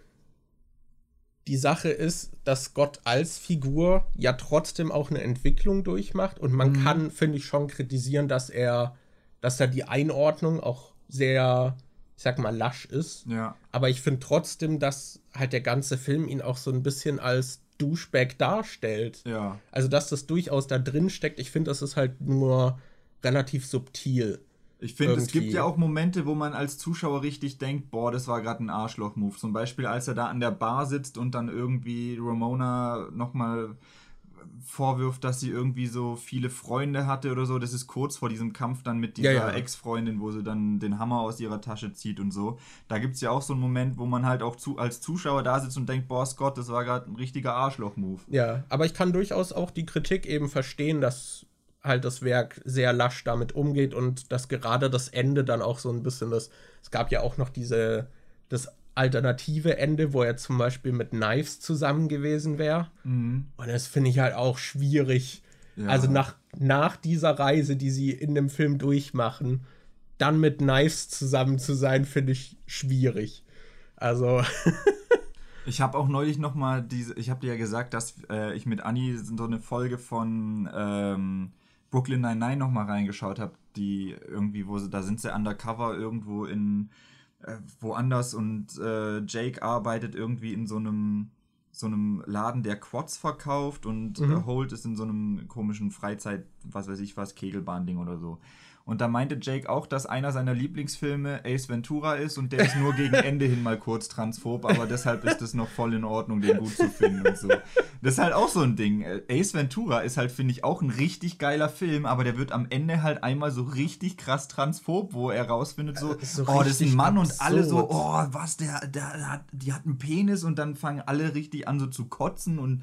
die Sache ist, dass Gott als Figur ja trotzdem auch eine Entwicklung durchmacht und man mhm. kann, finde ich, schon kritisieren, dass er, dass da die Einordnung auch sehr, ich sag mal, lasch ist. Ja. Aber ich finde trotzdem, dass halt der ganze Film ihn auch so ein bisschen als Duschbag darstellt. Ja. Also, dass das durchaus da drin steckt, ich finde, das ist halt nur relativ subtil. Ich finde, es gibt ja auch Momente, wo man als Zuschauer richtig denkt, boah, das war gerade ein Arschloch-Move. Zum Beispiel, als er da an der Bar sitzt und dann irgendwie Ramona nochmal vorwirft, dass sie irgendwie so viele Freunde hatte oder so. Das ist kurz vor diesem Kampf dann mit dieser ja, ja. Ex-Freundin, wo sie dann den Hammer aus ihrer Tasche zieht und so. Da gibt es ja auch so einen Moment, wo man halt auch zu, als Zuschauer da sitzt und denkt, boah, Scott, das war gerade ein richtiger Arschloch-Move. Ja, aber ich kann durchaus auch die Kritik eben verstehen, dass halt das Werk sehr lasch damit umgeht und dass gerade das Ende dann auch so ein bisschen das, es gab ja auch noch diese, das alternative Ende, wo er zum Beispiel mit Knives zusammen gewesen wäre. Mhm. Und das finde ich halt auch schwierig. Ja. Also nach, nach dieser Reise, die sie in dem Film durchmachen, dann mit Knives zusammen zu sein, finde ich schwierig. Also. ich habe auch neulich noch mal diese, ich habe dir ja gesagt, dass äh, ich mit Anni so eine Folge von ähm, Brooklyn Nine-Nine nochmal reingeschaut habe, die irgendwie, wo sie, da sind sie undercover irgendwo in äh, woanders und äh, Jake arbeitet irgendwie in so einem so einem Laden, der Quads verkauft und mhm. äh, Holt ist in so einem komischen Freizeit, was weiß ich was, Kegelbahn-Ding oder so. Und da meinte Jake auch, dass einer seiner Lieblingsfilme Ace Ventura ist und der ist nur gegen Ende hin mal kurz transphob, aber deshalb ist es noch voll in Ordnung, den gut zu finden und so. Das ist halt auch so ein Ding. Ace Ventura ist halt, finde ich, auch ein richtig geiler Film, aber der wird am Ende halt einmal so richtig krass transphob, wo er rausfindet, so, so oh, das ist ein Mann absurd. und alle so, oh, was, der, der, der hat, die hat einen Penis und dann fangen alle richtig an so zu kotzen und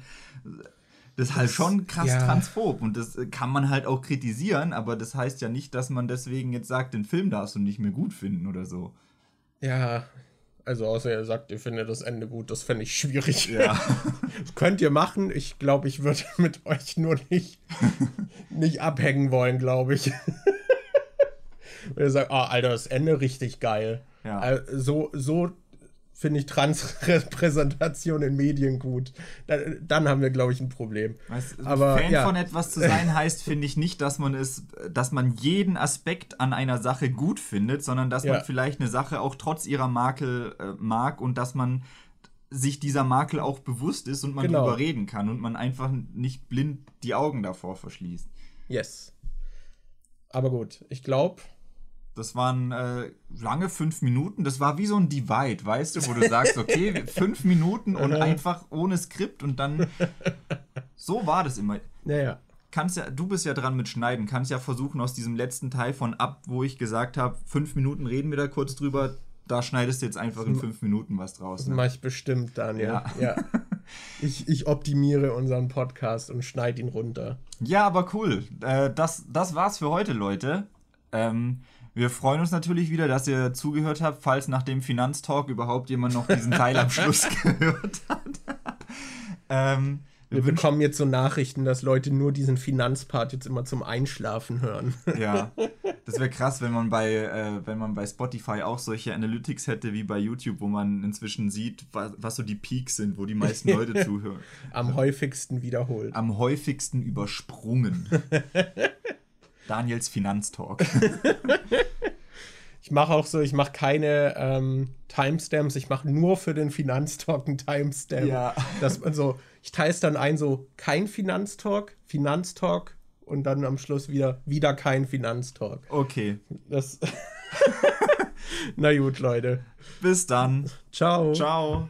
das ist halt schon krass ja. transphob und das kann man halt auch kritisieren, aber das heißt ja nicht, dass man deswegen jetzt sagt, den Film darfst du nicht mehr gut finden oder so. Ja, also außer ihr sagt, ihr findet das Ende gut, das fände ich schwierig. Ja. könnt ihr machen. Ich glaube, ich würde mit euch nur nicht, nicht abhängen wollen, glaube ich. Wenn ihr sagt, oh, Alter, das Ende richtig geil. Ja. Also, so, so finde ich Transrepräsentation in Medien gut. Dann, dann haben wir, glaube ich, ein Problem. Weißt, Aber, Fan ja. von etwas zu sein heißt, finde ich nicht, dass man es, dass man jeden Aspekt an einer Sache gut findet, sondern dass ja. man vielleicht eine Sache auch trotz ihrer Makel äh, mag und dass man sich dieser Makel auch bewusst ist und man genau. darüber reden kann und man einfach nicht blind die Augen davor verschließt. Yes. Aber gut, ich glaube, das waren äh, lange fünf Minuten. Das war wie so ein Divide, weißt du, wo du sagst, okay, fünf Minuten und einfach ohne Skript und dann. So war das immer. Naja. Kannst ja, du bist ja dran mit Schneiden, kannst ja versuchen, aus diesem letzten Teil von ab, wo ich gesagt habe, fünf Minuten reden wir da kurz drüber, da schneidest du jetzt einfach in fünf Minuten was draus. Ne? Das mach ich bestimmt, Daniel. Ja. ja. Ich, ich optimiere unseren Podcast und schneide ihn runter. Ja, aber cool. Äh, das, das war's für heute, Leute. Ähm, wir freuen uns natürlich wieder, dass ihr zugehört habt, falls nach dem Finanztalk überhaupt jemand noch diesen Teil am Schluss gehört hat. ähm, wir, wir bekommen jetzt so Nachrichten, dass Leute nur diesen Finanzpart jetzt immer zum Einschlafen hören. Ja, das wäre krass, wenn man bei, äh, wenn man bei Spotify auch solche Analytics hätte wie bei YouTube, wo man inzwischen sieht, was, was so die Peaks sind, wo die meisten Leute zuhören. Am häufigsten wiederholt. Am häufigsten übersprungen. Daniels Finanztalk. ich mache auch so, ich mache keine ähm, Timestamps, ich mache nur für den Finanztalk einen Timestamp. Ja. Dass man so, ich teile es dann ein, so kein Finanztalk, Finanztalk und dann am Schluss wieder, wieder kein Finanztalk. Okay. Das. Na gut, Leute. Bis dann. Ciao. Ciao.